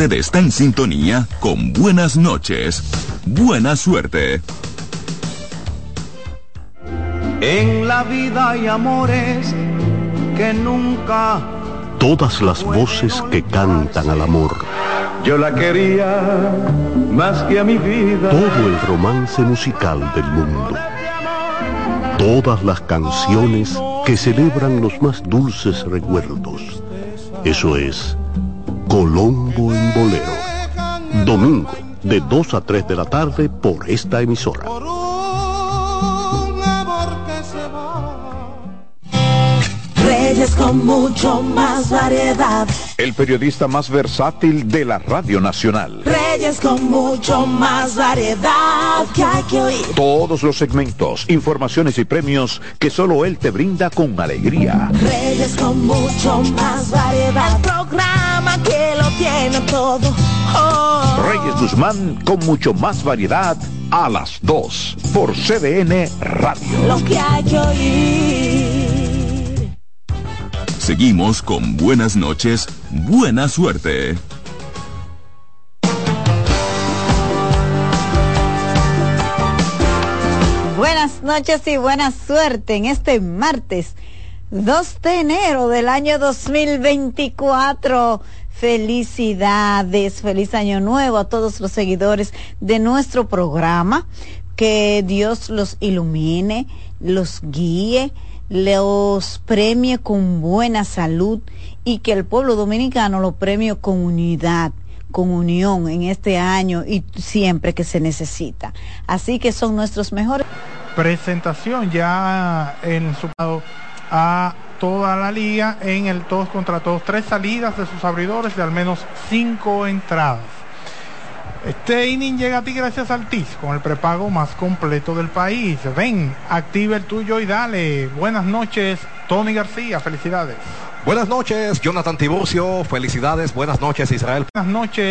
Usted está en sintonía con Buenas noches. Buena suerte. En la vida hay amores que nunca. Todas las voces que cantan al amor. Yo la quería más que a mi vida. Todo el romance musical del mundo. Todas las canciones que celebran los más dulces recuerdos. Eso es Colombo en Bolero. Domingo, de 2 a 3 de la tarde por esta emisora. Reyes con mucho más variedad. El periodista más versátil de la Radio Nacional. Reyes con mucho más variedad que hay que oír. Todos los segmentos, informaciones y premios que solo él te brinda con alegría. Reyes con mucho más variedad. El programa que todo. Oh. Reyes Guzmán con mucho más variedad a las 2 por CDN Radio. Lo que hay que oír. Seguimos con buenas noches, buena suerte. Buenas noches y buena suerte en este martes 2 de enero del año 2024. Felicidades, feliz año nuevo a todos los seguidores de nuestro programa. Que Dios los ilumine, los guíe, los premie con buena salud y que el pueblo dominicano lo premie con unidad con unión en este año y siempre que se necesita. Así que son nuestros mejores. Presentación ya en su a toda la liga en el todos contra todos, tres salidas de sus abridores de al menos cinco entradas. Este inning llega a ti gracias al TIS, con el prepago más completo del país. Ven, activa el tuyo y dale. Buenas noches, Tony García, felicidades. Buenas noches, Jonathan Tiburcio, felicidades. Buenas noches, Israel. Buenas noches.